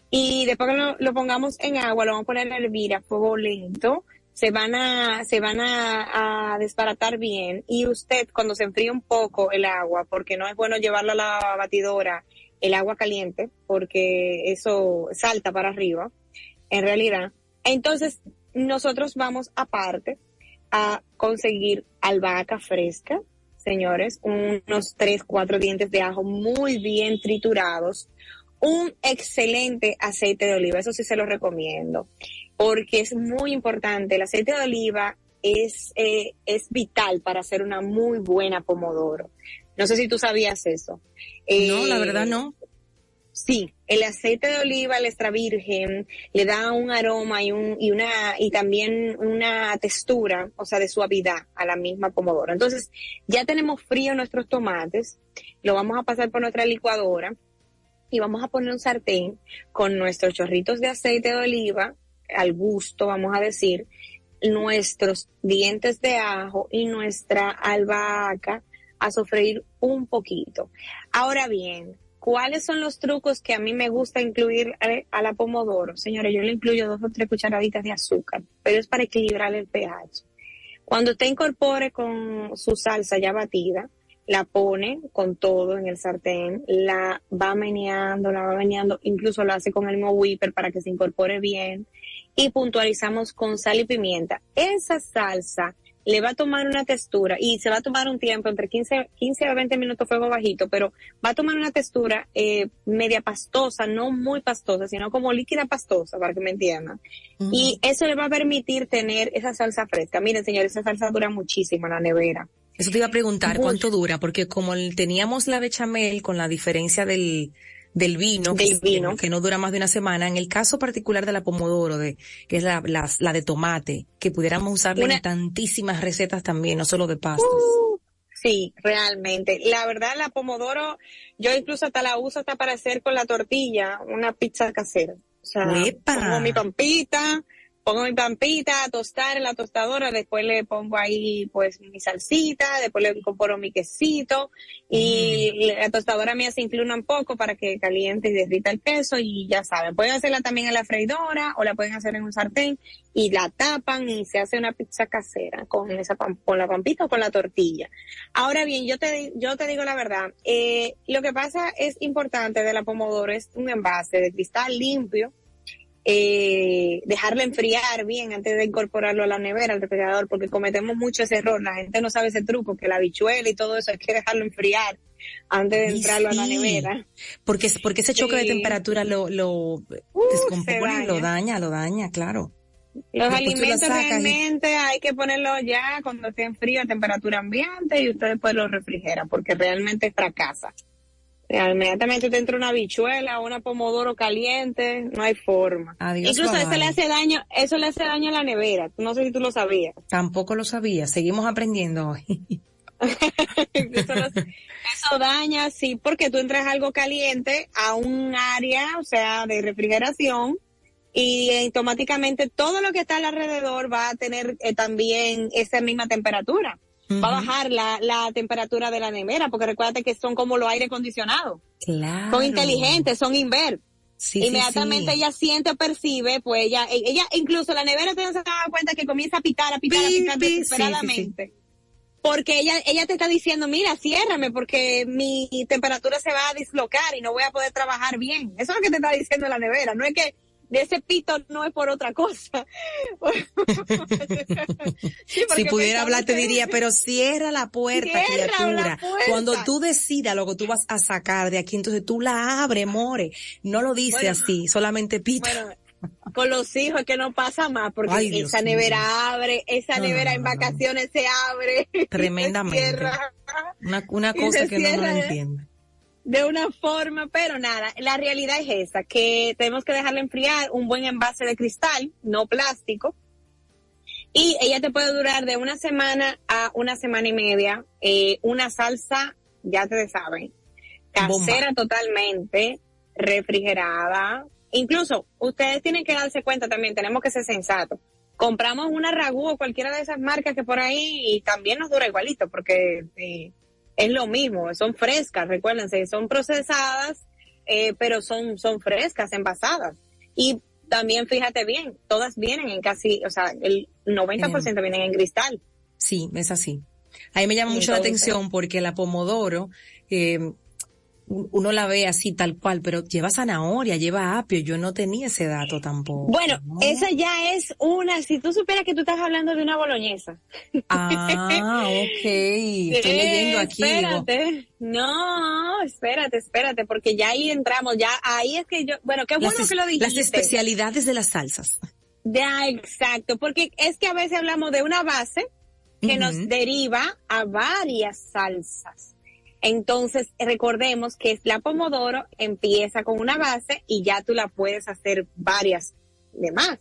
y después que lo, pongamos en agua, lo vamos a poner a hervir a fuego lento, se van a, se van a, a desbaratar bien y usted cuando se enfríe un poco el agua, porque no es bueno llevarlo a la batidora, el agua caliente, porque eso salta para arriba, en realidad. Entonces, nosotros vamos aparte a conseguir albahaca fresca, señores, unos tres, cuatro dientes de ajo muy bien triturados, un excelente aceite de oliva, eso sí se lo recomiendo, porque es muy importante, el aceite de oliva es, eh, es vital para hacer una muy buena pomodoro. No sé si tú sabías eso. No, la Eh, verdad no. Sí, el aceite de oliva, el extra virgen, le da un aroma y un, y una, y también una textura, o sea, de suavidad a la misma pomodoro. Entonces, ya tenemos frío nuestros tomates, lo vamos a pasar por nuestra licuadora y vamos a poner un sartén con nuestros chorritos de aceite de oliva, al gusto, vamos a decir, nuestros dientes de ajo y nuestra albahaca a sofreír un poquito. Ahora bien, ¿cuáles son los trucos que a mí me gusta incluir a, a la pomodoro? Señores, yo le incluyo dos o tres cucharaditas de azúcar, pero es para equilibrar el pH. Cuando usted incorpore con su salsa ya batida, la pone con todo en el sartén, la va meneando, la va meneando, incluso lo hace con el whipper para que se incorpore bien y puntualizamos con sal y pimienta. Esa salsa le va a tomar una textura y se va a tomar un tiempo entre 15, 15 a 20 minutos fuego bajito, pero va a tomar una textura eh, media pastosa, no muy pastosa, sino como líquida pastosa, para que me entiendan. Y eso le va a permitir tener esa salsa fresca. Miren, señores, esa salsa dura muchísimo en la nevera. Eso te iba a preguntar, Mucho. ¿cuánto dura? Porque como teníamos la bechamel con la diferencia del, del vino, Del que, vino. que no dura más de una semana, en el caso particular de la pomodoro, de, que es la, la, la de tomate, que pudiéramos usarla Una- en tantísimas recetas también, no solo de pastas. Uh, sí, realmente. La verdad, la pomodoro, yo incluso hasta la uso hasta para hacer con la tortilla una pizza casera. O sea, ¡Epa! pongo mi pampita, pongo mi pampita a tostar en la tostadora, después le pongo ahí pues mi salsita, después le incorporo mi quesito y la tostadora mía se inclina un poco para que caliente y derrita el queso y ya saben, pueden hacerla también en la freidora o la pueden hacer en un sartén y la tapan y se hace una pizza casera con esa con la pampita o con la tortilla. Ahora bien, yo te yo te digo la verdad, eh, lo que pasa es importante de la pomodoro es un envase de cristal limpio eh, dejarla enfriar bien antes de incorporarlo a la nevera, al refrigerador, porque cometemos mucho ese error. La gente no sabe ese truco, que la bichuela y todo eso hay que dejarlo enfriar antes de entrarlo a la nevera. Porque, porque ese choque de temperatura lo, lo Uh, descompone, lo daña. daña, lo daña, claro. Los alimentos realmente hay que ponerlos ya cuando estén fríos a temperatura ambiente y usted después los refrigera porque realmente fracasa. Inmediatamente te entra una bichuela o una pomodoro caliente, no hay forma. Incluso eso le hace daño, eso le hace daño a la nevera. No sé si tú lo sabías. Tampoco lo sabía. Seguimos aprendiendo hoy. [LAUGHS] eso, daña, sí, porque tú entras algo caliente a un área, o sea, de refrigeración y automáticamente todo lo que está alrededor va a tener eh, también esa misma temperatura. Va a bajar la, la temperatura de la nevera, porque recuérdate que son como los aire acondicionados. Claro. Son inteligentes, son inver. Inmediatamente ella siente o percibe, pues ella, ella, incluso la nevera te se da cuenta que comienza a pitar, a pitar, a pitar desesperadamente. porque ella, ella te está diciendo, mira, ciérrame porque mi temperatura se va a dislocar y no voy a poder trabajar bien. Eso es lo que te está diciendo la nevera. No es que de ese pito no es por otra cosa. [LAUGHS] si pudiera hablar te diría, pero cierra la puerta, criatura. Cuando tú decidas lo que tú vas a sacar de aquí, entonces tú la abres, more. No lo dice así, solamente pito. con los hijos es que no pasa más, porque esa nevera abre, esa nevera en vacaciones se abre. [LAUGHS] Tremendamente. una, una cosa que no, no entiende de una forma, pero nada, la realidad es esa, que tenemos que dejarla enfriar un buen envase de cristal, no plástico, y ella te puede durar de una semana a una semana y media, eh, una salsa, ya te saben, casera totalmente, refrigerada, incluso ustedes tienen que darse cuenta también, tenemos que ser sensatos. Compramos una ragú o cualquiera de esas marcas que por ahí y también nos dura igualito porque eh, es lo mismo, son frescas, recuérdense, son procesadas, eh, pero son, son frescas, envasadas. Y también fíjate bien, todas vienen en casi, o sea, el 90% vienen en cristal. Sí, es así. Ahí me llama mucho la atención porque la pomodoro, eh, uno la ve así tal cual, pero lleva zanahoria, lleva apio, yo no tenía ese dato tampoco. Bueno, esa ya es una, si tú supieras que tú estás hablando de una boloñesa. Ah, [LAUGHS] ok, estoy leyendo aquí. Espérate, no, espérate, espérate, porque ya ahí entramos, ya ahí es que yo, bueno, qué bueno que lo dijiste. Las especialidades de las salsas. Ya, exacto, porque es que a veces hablamos de una base que nos deriva a varias salsas. Entonces, recordemos que la pomodoro empieza con una base y ya tú la puedes hacer varias demás.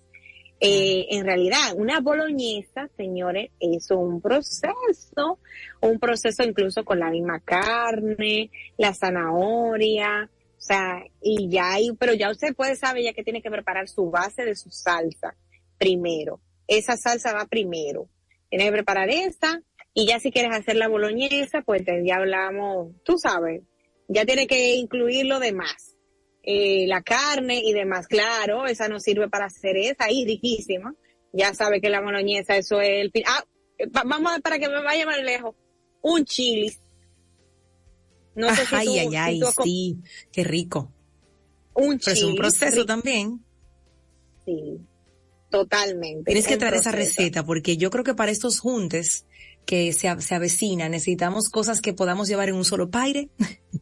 Eh, en realidad, una boloñesa, señores, es un proceso, un proceso incluso con la misma carne, la zanahoria, o sea, y ya hay, pero ya usted puede saber ya que tiene que preparar su base de su salsa primero. Esa salsa va primero. Tiene que preparar esa, y ya si quieres hacer la boloñesa, pues ya hablamos, tú sabes, ya tiene que incluir lo demás. Eh, la carne y demás, claro, esa no sirve para hacer esa, y riquísima. Ya sabe que la boloñesa, eso es el... Ah, vamos a para que me vaya más lejos. Un chili. No sé si ay, ay, ay, sí, qué rico. Un chili. es un proceso también. Sí, totalmente. Tienes que traer esa receta porque yo creo que para estos juntes que se, se avecina, necesitamos cosas que podamos llevar en un solo paire,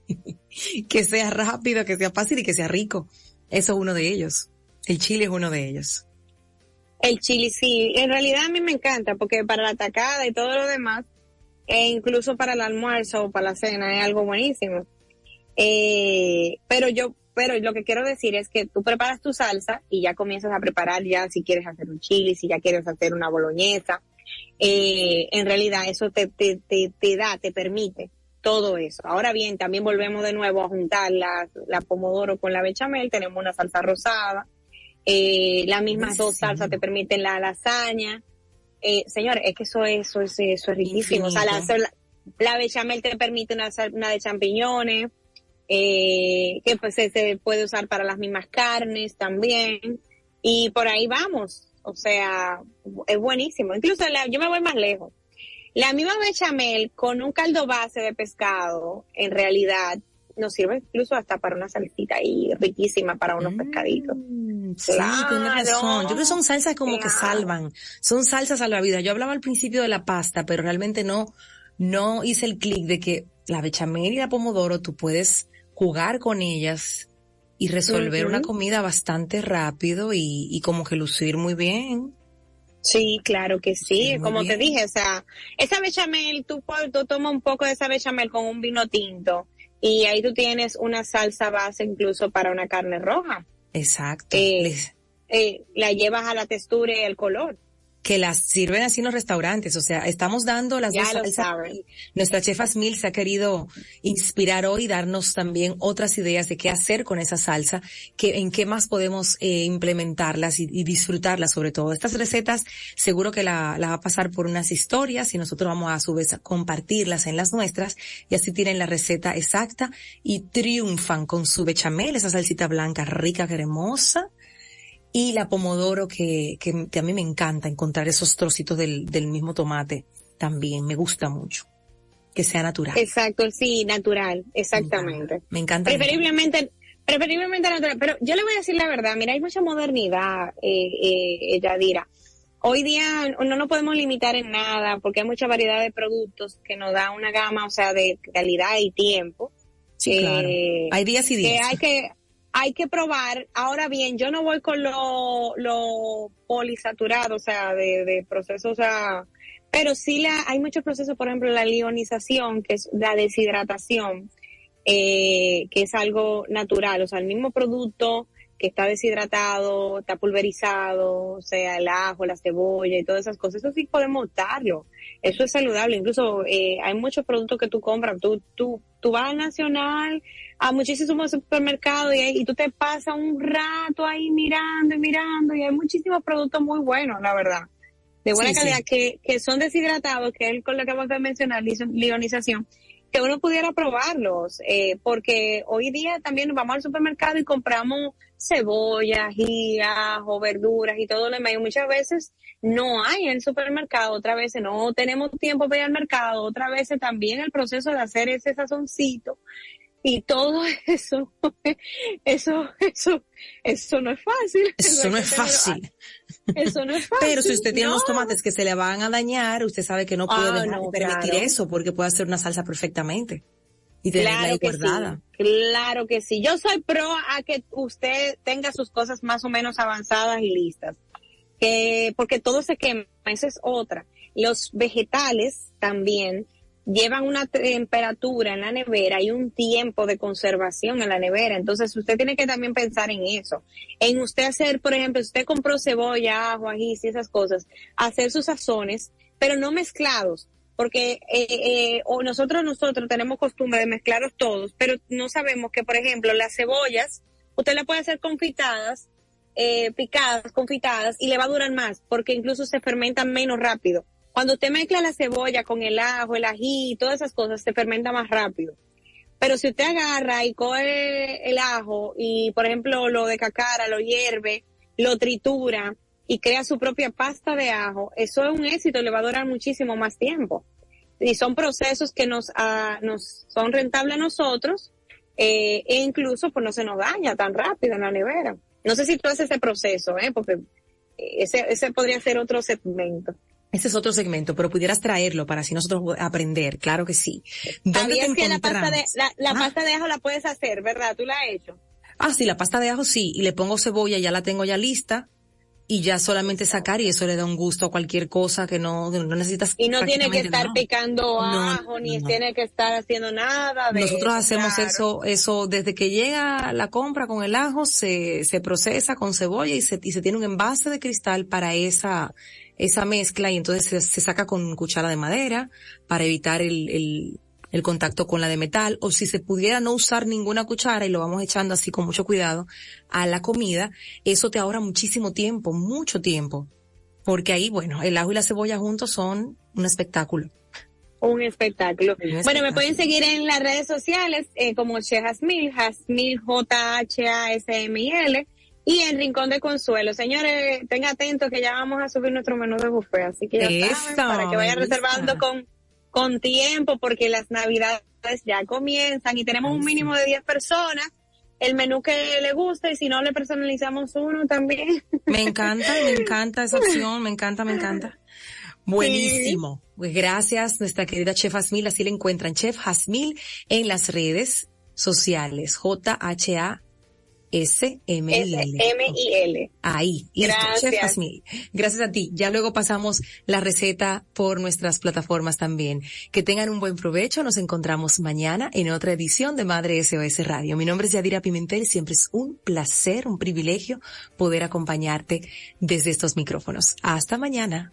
[LAUGHS] que sea rápido, que sea fácil y que sea rico. Eso es uno de ellos. El chile es uno de ellos. El chile sí, en realidad a mí me encanta porque para la tacada y todo lo demás, e incluso para el almuerzo o para la cena es algo buenísimo. Eh, pero yo, pero lo que quiero decir es que tú preparas tu salsa y ya comienzas a preparar ya si quieres hacer un chile, si ya quieres hacer una boloñesa, eh, en realidad eso te, te, te, da, te permite todo eso. Ahora bien, también volvemos de nuevo a juntar la, la pomodoro con la bechamel, tenemos una salsa rosada, eh, las mismas dos salsas te permiten la lasaña. Eh, señor, es que eso, eso, es, eso es riquísimo. O sea, la, bechamel te permite una, una de champiñones, eh, que pues se, se puede usar para las mismas carnes también. Y por ahí vamos. O sea, es buenísimo. Incluso yo me voy más lejos. La misma bechamel con un caldo base de pescado, en realidad, nos sirve incluso hasta para una salsita ahí riquísima para unos pescaditos. Mm, sí, tienes razón. Yo creo que son salsas como que salvan. Son salsas a la vida. Yo hablaba al principio de la pasta, pero realmente no, no hice el clic de que la bechamel y la pomodoro tú puedes jugar con ellas y resolver una comida bastante rápido y, y, como que lucir muy bien. Sí, claro que sí, como te dije, o sea, esa bechamel, tú, tú tomas un poco de esa bechamel con un vino tinto y ahí tú tienes una salsa base incluso para una carne roja. Exacto. Eh, eh, la llevas a la textura y el color que las sirven así en los restaurantes. O sea, estamos dando las ya dos Nuestra chef Asmil se ha querido inspirar hoy, darnos también otras ideas de qué hacer con esa salsa, que, en qué más podemos eh, implementarlas y, disfrutarlas sobre todo. Estas recetas seguro que la, la va a pasar por unas historias y nosotros vamos a su vez a compartirlas en las nuestras y así tienen la receta exacta y triunfan con su bechamel, esa salsita blanca rica, cremosa y la pomodoro que, que, a mí me encanta encontrar esos trocitos del, del mismo tomate también, me gusta mucho. Que sea natural. Exacto, sí, natural, exactamente. Me encanta. Preferiblemente, preferiblemente natural, pero yo le voy a decir la verdad, mira, hay mucha modernidad, eh, eh, Yadira. Hoy día no nos podemos limitar en nada porque hay mucha variedad de productos que nos da una gama, o sea, de calidad y tiempo. Sí, claro. Eh, hay días y días. Que hay que, hay que probar. Ahora bien, yo no voy con lo, lo polisaturado, o sea, de, de procesos, o sea, pero sí la, hay muchos procesos, por ejemplo, la lionización, que es la deshidratación, eh, que es algo natural, o sea, el mismo producto que está deshidratado, está pulverizado, o sea, el ajo, la cebolla y todas esas cosas, eso sí podemos darlo. Eso es saludable. Incluso eh, hay muchos productos que tú compras, tú, tú, tú vas al Nacional, a muchísimos supermercados y, y tú te pasas un rato ahí mirando y mirando y hay muchísimos productos muy buenos, la verdad, de buena calidad Que, que son deshidratados, que es con lo que acabamos de mencionar, lionización, que uno pudiera probarlos, eh, porque hoy día también vamos al supermercado y compramos cebollas, o verduras y todo lo demás. Y muchas veces no hay en el supermercado, otras veces no tenemos tiempo para ir al mercado, otras veces también el proceso de hacer ese sazoncito y todo [LAUGHS] eso, eso, eso, eso no es fácil. Eso no es fácil. Eso no es fácil. [LAUGHS] Pero si usted tiene los tomates que se le van a dañar, usted sabe que no puede ah, permitir eso porque puede hacer una salsa perfectamente y tenerla claro Claro que sí. Yo soy pro a que usted tenga sus cosas más o menos avanzadas y listas. Que, porque todo se quema, esa es otra. Los vegetales también llevan una temperatura en la nevera y un tiempo de conservación en la nevera. Entonces usted tiene que también pensar en eso. En usted hacer, por ejemplo, si usted compró cebolla, ajo, ají y esas cosas, hacer sus sazones, pero no mezclados. Porque eh, eh, o nosotros nosotros tenemos costumbre de mezclarlos todos, pero no sabemos que, por ejemplo, las cebollas, usted las puede hacer confitadas, eh, picadas, confitadas, y le va a durar más, porque incluso se fermentan menos rápido. Cuando usted mezcla la cebolla con el ajo, el ají todas esas cosas, se fermenta más rápido. Pero si usted agarra y coge el ajo y, por ejemplo, lo de cacara, lo hierve, lo tritura y crea su propia pasta de ajo, eso es un éxito, le va a durar muchísimo más tiempo. Y son procesos que nos, ah, nos son rentables a nosotros eh, e incluso pues no se nos daña tan rápido en la nevera. No sé si tú haces ese proceso, ¿eh? porque ese, ese podría ser otro segmento. Ese es otro segmento, pero pudieras traerlo para así nosotros aprender, claro que sí. ¿Dónde que la pasta de, la, ah. pasta de ajo la puedes hacer, ¿verdad? ¿Tú la has hecho? Ah, sí, la pasta de ajo sí, y le pongo cebolla, ya la tengo ya lista, y ya solamente sacar y eso le da un gusto a cualquier cosa que no, no necesitas. Y no tiene que estar picando ajo, ni tiene que estar haciendo nada. De Nosotros hacemos eso, eso desde que llega la compra con el ajo, se, se procesa con cebolla y se, y se tiene un envase de cristal para esa, esa mezcla y entonces se, saca con cuchara de madera para evitar el, el, el, contacto con la de metal o si se pudiera no usar ninguna cuchara y lo vamos echando así con mucho cuidado a la comida, eso te ahorra muchísimo tiempo, mucho tiempo. Porque ahí, bueno, el ajo y la cebolla juntos son un espectáculo. Un espectáculo. Bueno, me pueden seguir en las redes sociales eh, como Che Jasmil, Jasmil J-H-A-S-M-I-L y en Rincón de Consuelo. Señores, tengan atentos que ya vamos a subir nuestro menú de buffet, así que ya saben, para que vayan reservando con, con tiempo, porque las navidades ya comienzan y tenemos un mínimo de 10 personas. El menú que le gusta y si no le personalizamos uno también. Me encanta, me encanta esa opción, me encanta, me encanta. Buenísimo. Pues gracias, nuestra querida Chef Hasmil. Así le encuentran Chef Hasmil en las redes sociales. J-H-A S-M-I-L. S-M-I-L. Ahí. Y Gracias. Gracias a ti. Ya luego pasamos la receta por nuestras plataformas también. Que tengan un buen provecho. Nos encontramos mañana en otra edición de Madre SOS Radio. Mi nombre es Yadira Pimentel. Siempre es un placer, un privilegio poder acompañarte desde estos micrófonos. Hasta mañana.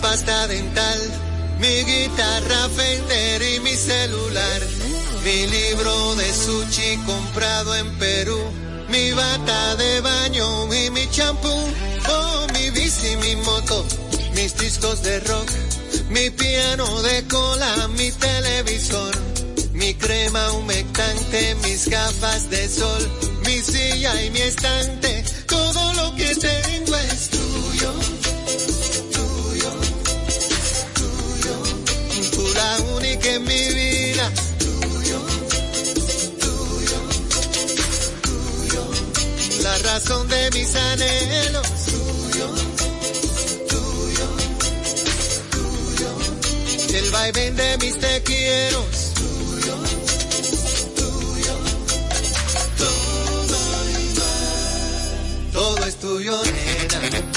pasta dental, mi guitarra Fender y mi celular, mi libro de sushi comprado en Perú, mi bata de baño y mi champú, oh mi bici, mi moto, mis discos de rock, mi piano de cola, mi televisor, mi crema humectante, mis gafas de sol, mi silla y mi estante, todo lo que tengo es tuyo, única en mi vida, tuyo, tuyo, tuyo, la razón de mis anhelos, tuyo, tuyo, tuyo, el vaivén de mis te quiero, tuyo, tuyo, todo y más. todo es tuyo, nena.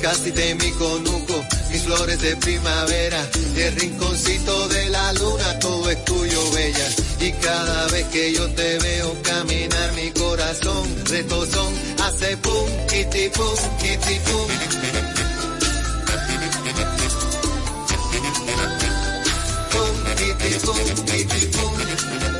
Casita y mi conuco, mis flores de primavera, el rinconcito de la luna, todo es tuyo, bella. Y cada vez que yo te veo caminar, mi corazón retozón hace pum, kitty pum, pum. Pum, kitty pum, kitty pum.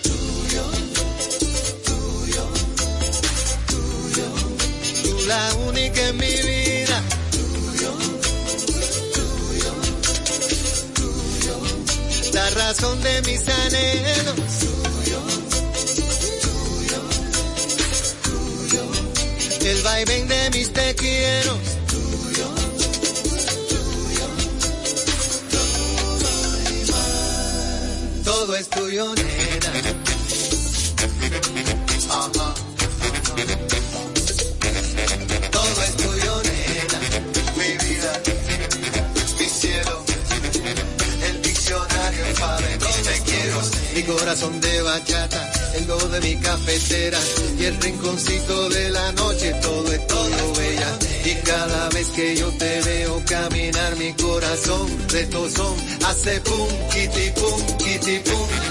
la única en mi vida, tuyo, tuyo, tuyo, la razón de mis anhelos, tuyo, tuyo, tuyo, el vaivén de mis te quiero, tuyo, tuyo, todo y más. todo es tuyo, mi corazón de bachata, el do de mi cafetera y el rinconcito de la noche, todo es todo bella. Y cada vez que yo te veo caminar mi corazón de tozón hace pum, kiti pum, kiti. Pum,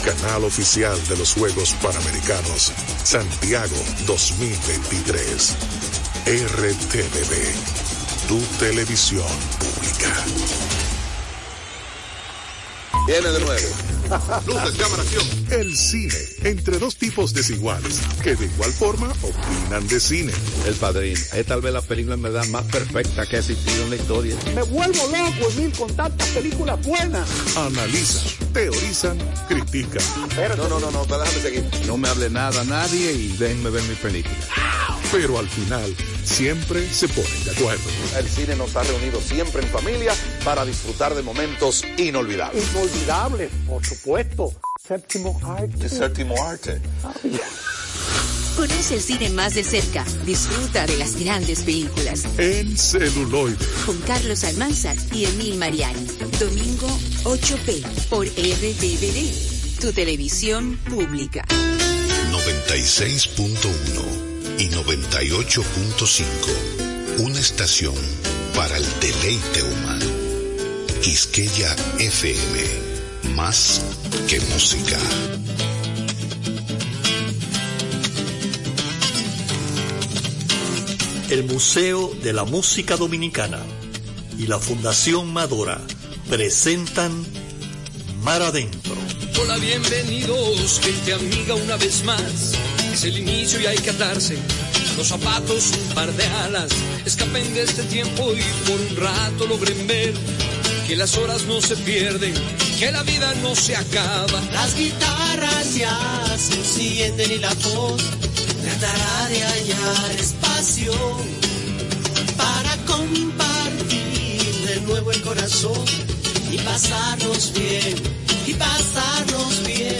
canal oficial de los Juegos Panamericanos Santiago 2023. RTVD, tu televisión pública. Viene de nuevo. Luces, cámara, acción. El cine, entre dos tipos desiguales, que de igual forma opinan de cine. El Padrino. Es tal vez la película en verdad más perfecta que ha existido en la historia. Me vuelvo loco, Emil, con tantas películas buenas. Analizan, teorizan, critican. No, no, no, no, déjame seguir. No me hable nada a nadie y déjenme ver mi película. Pero al final, siempre se ponen de acuerdo. El cine nos ha reunido siempre en familia para disfrutar de momentos inolvidables. Inolvidable, por supuesto. Séptimo arte. El séptimo arte. Conoce el cine más de cerca. Disfruta de las grandes películas. En celuloide. Con Carlos Almanzar y Emil Mariani. Domingo 8P por RTVD. Tu televisión pública. 96.1 y 98.5. Una estación para el deleite humano. Quisqueya FM. Más que música. El Museo de la Música Dominicana y la Fundación Madora presentan Mar Adentro. Hola, bienvenidos, gente amiga una vez más. Es el inicio y hay que atarse los zapatos, un par de alas. Escapen de este tiempo y por un rato logren ver que las horas no se pierden, que la vida no se acaba. Las guitarras ya se encienden y la voz tratará de hallar espacio para compartir de nuevo el corazón y pasarnos bien, y pasarnos bien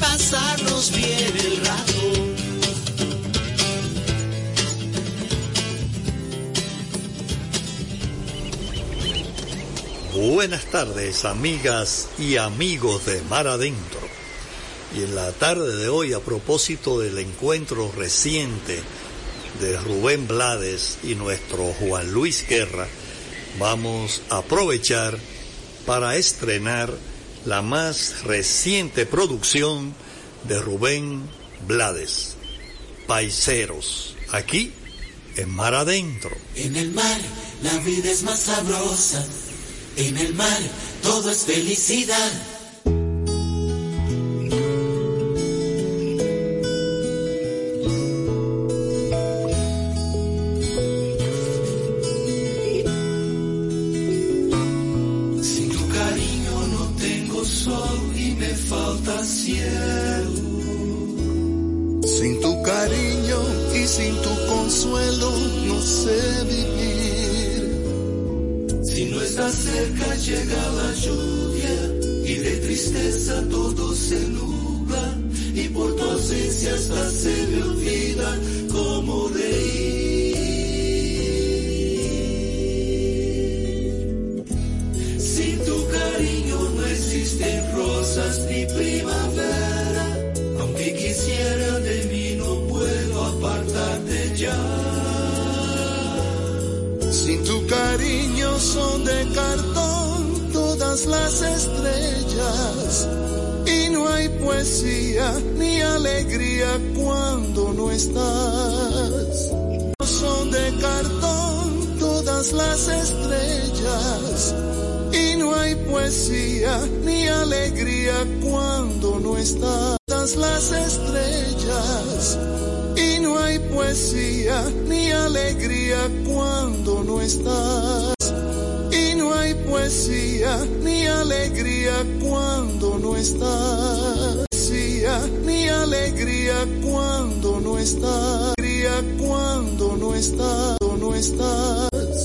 pasarnos bien el rato. Buenas tardes, amigas y amigos de Mar Adentro. Y en la tarde de hoy, a propósito del encuentro reciente de Rubén Blades y nuestro Juan Luis Guerra, vamos a aprovechar para estrenar la más reciente producción de Rubén Blades, Paiseros, aquí en Mar Adentro. En el mar la vida es más sabrosa. En el mar todo es felicidad.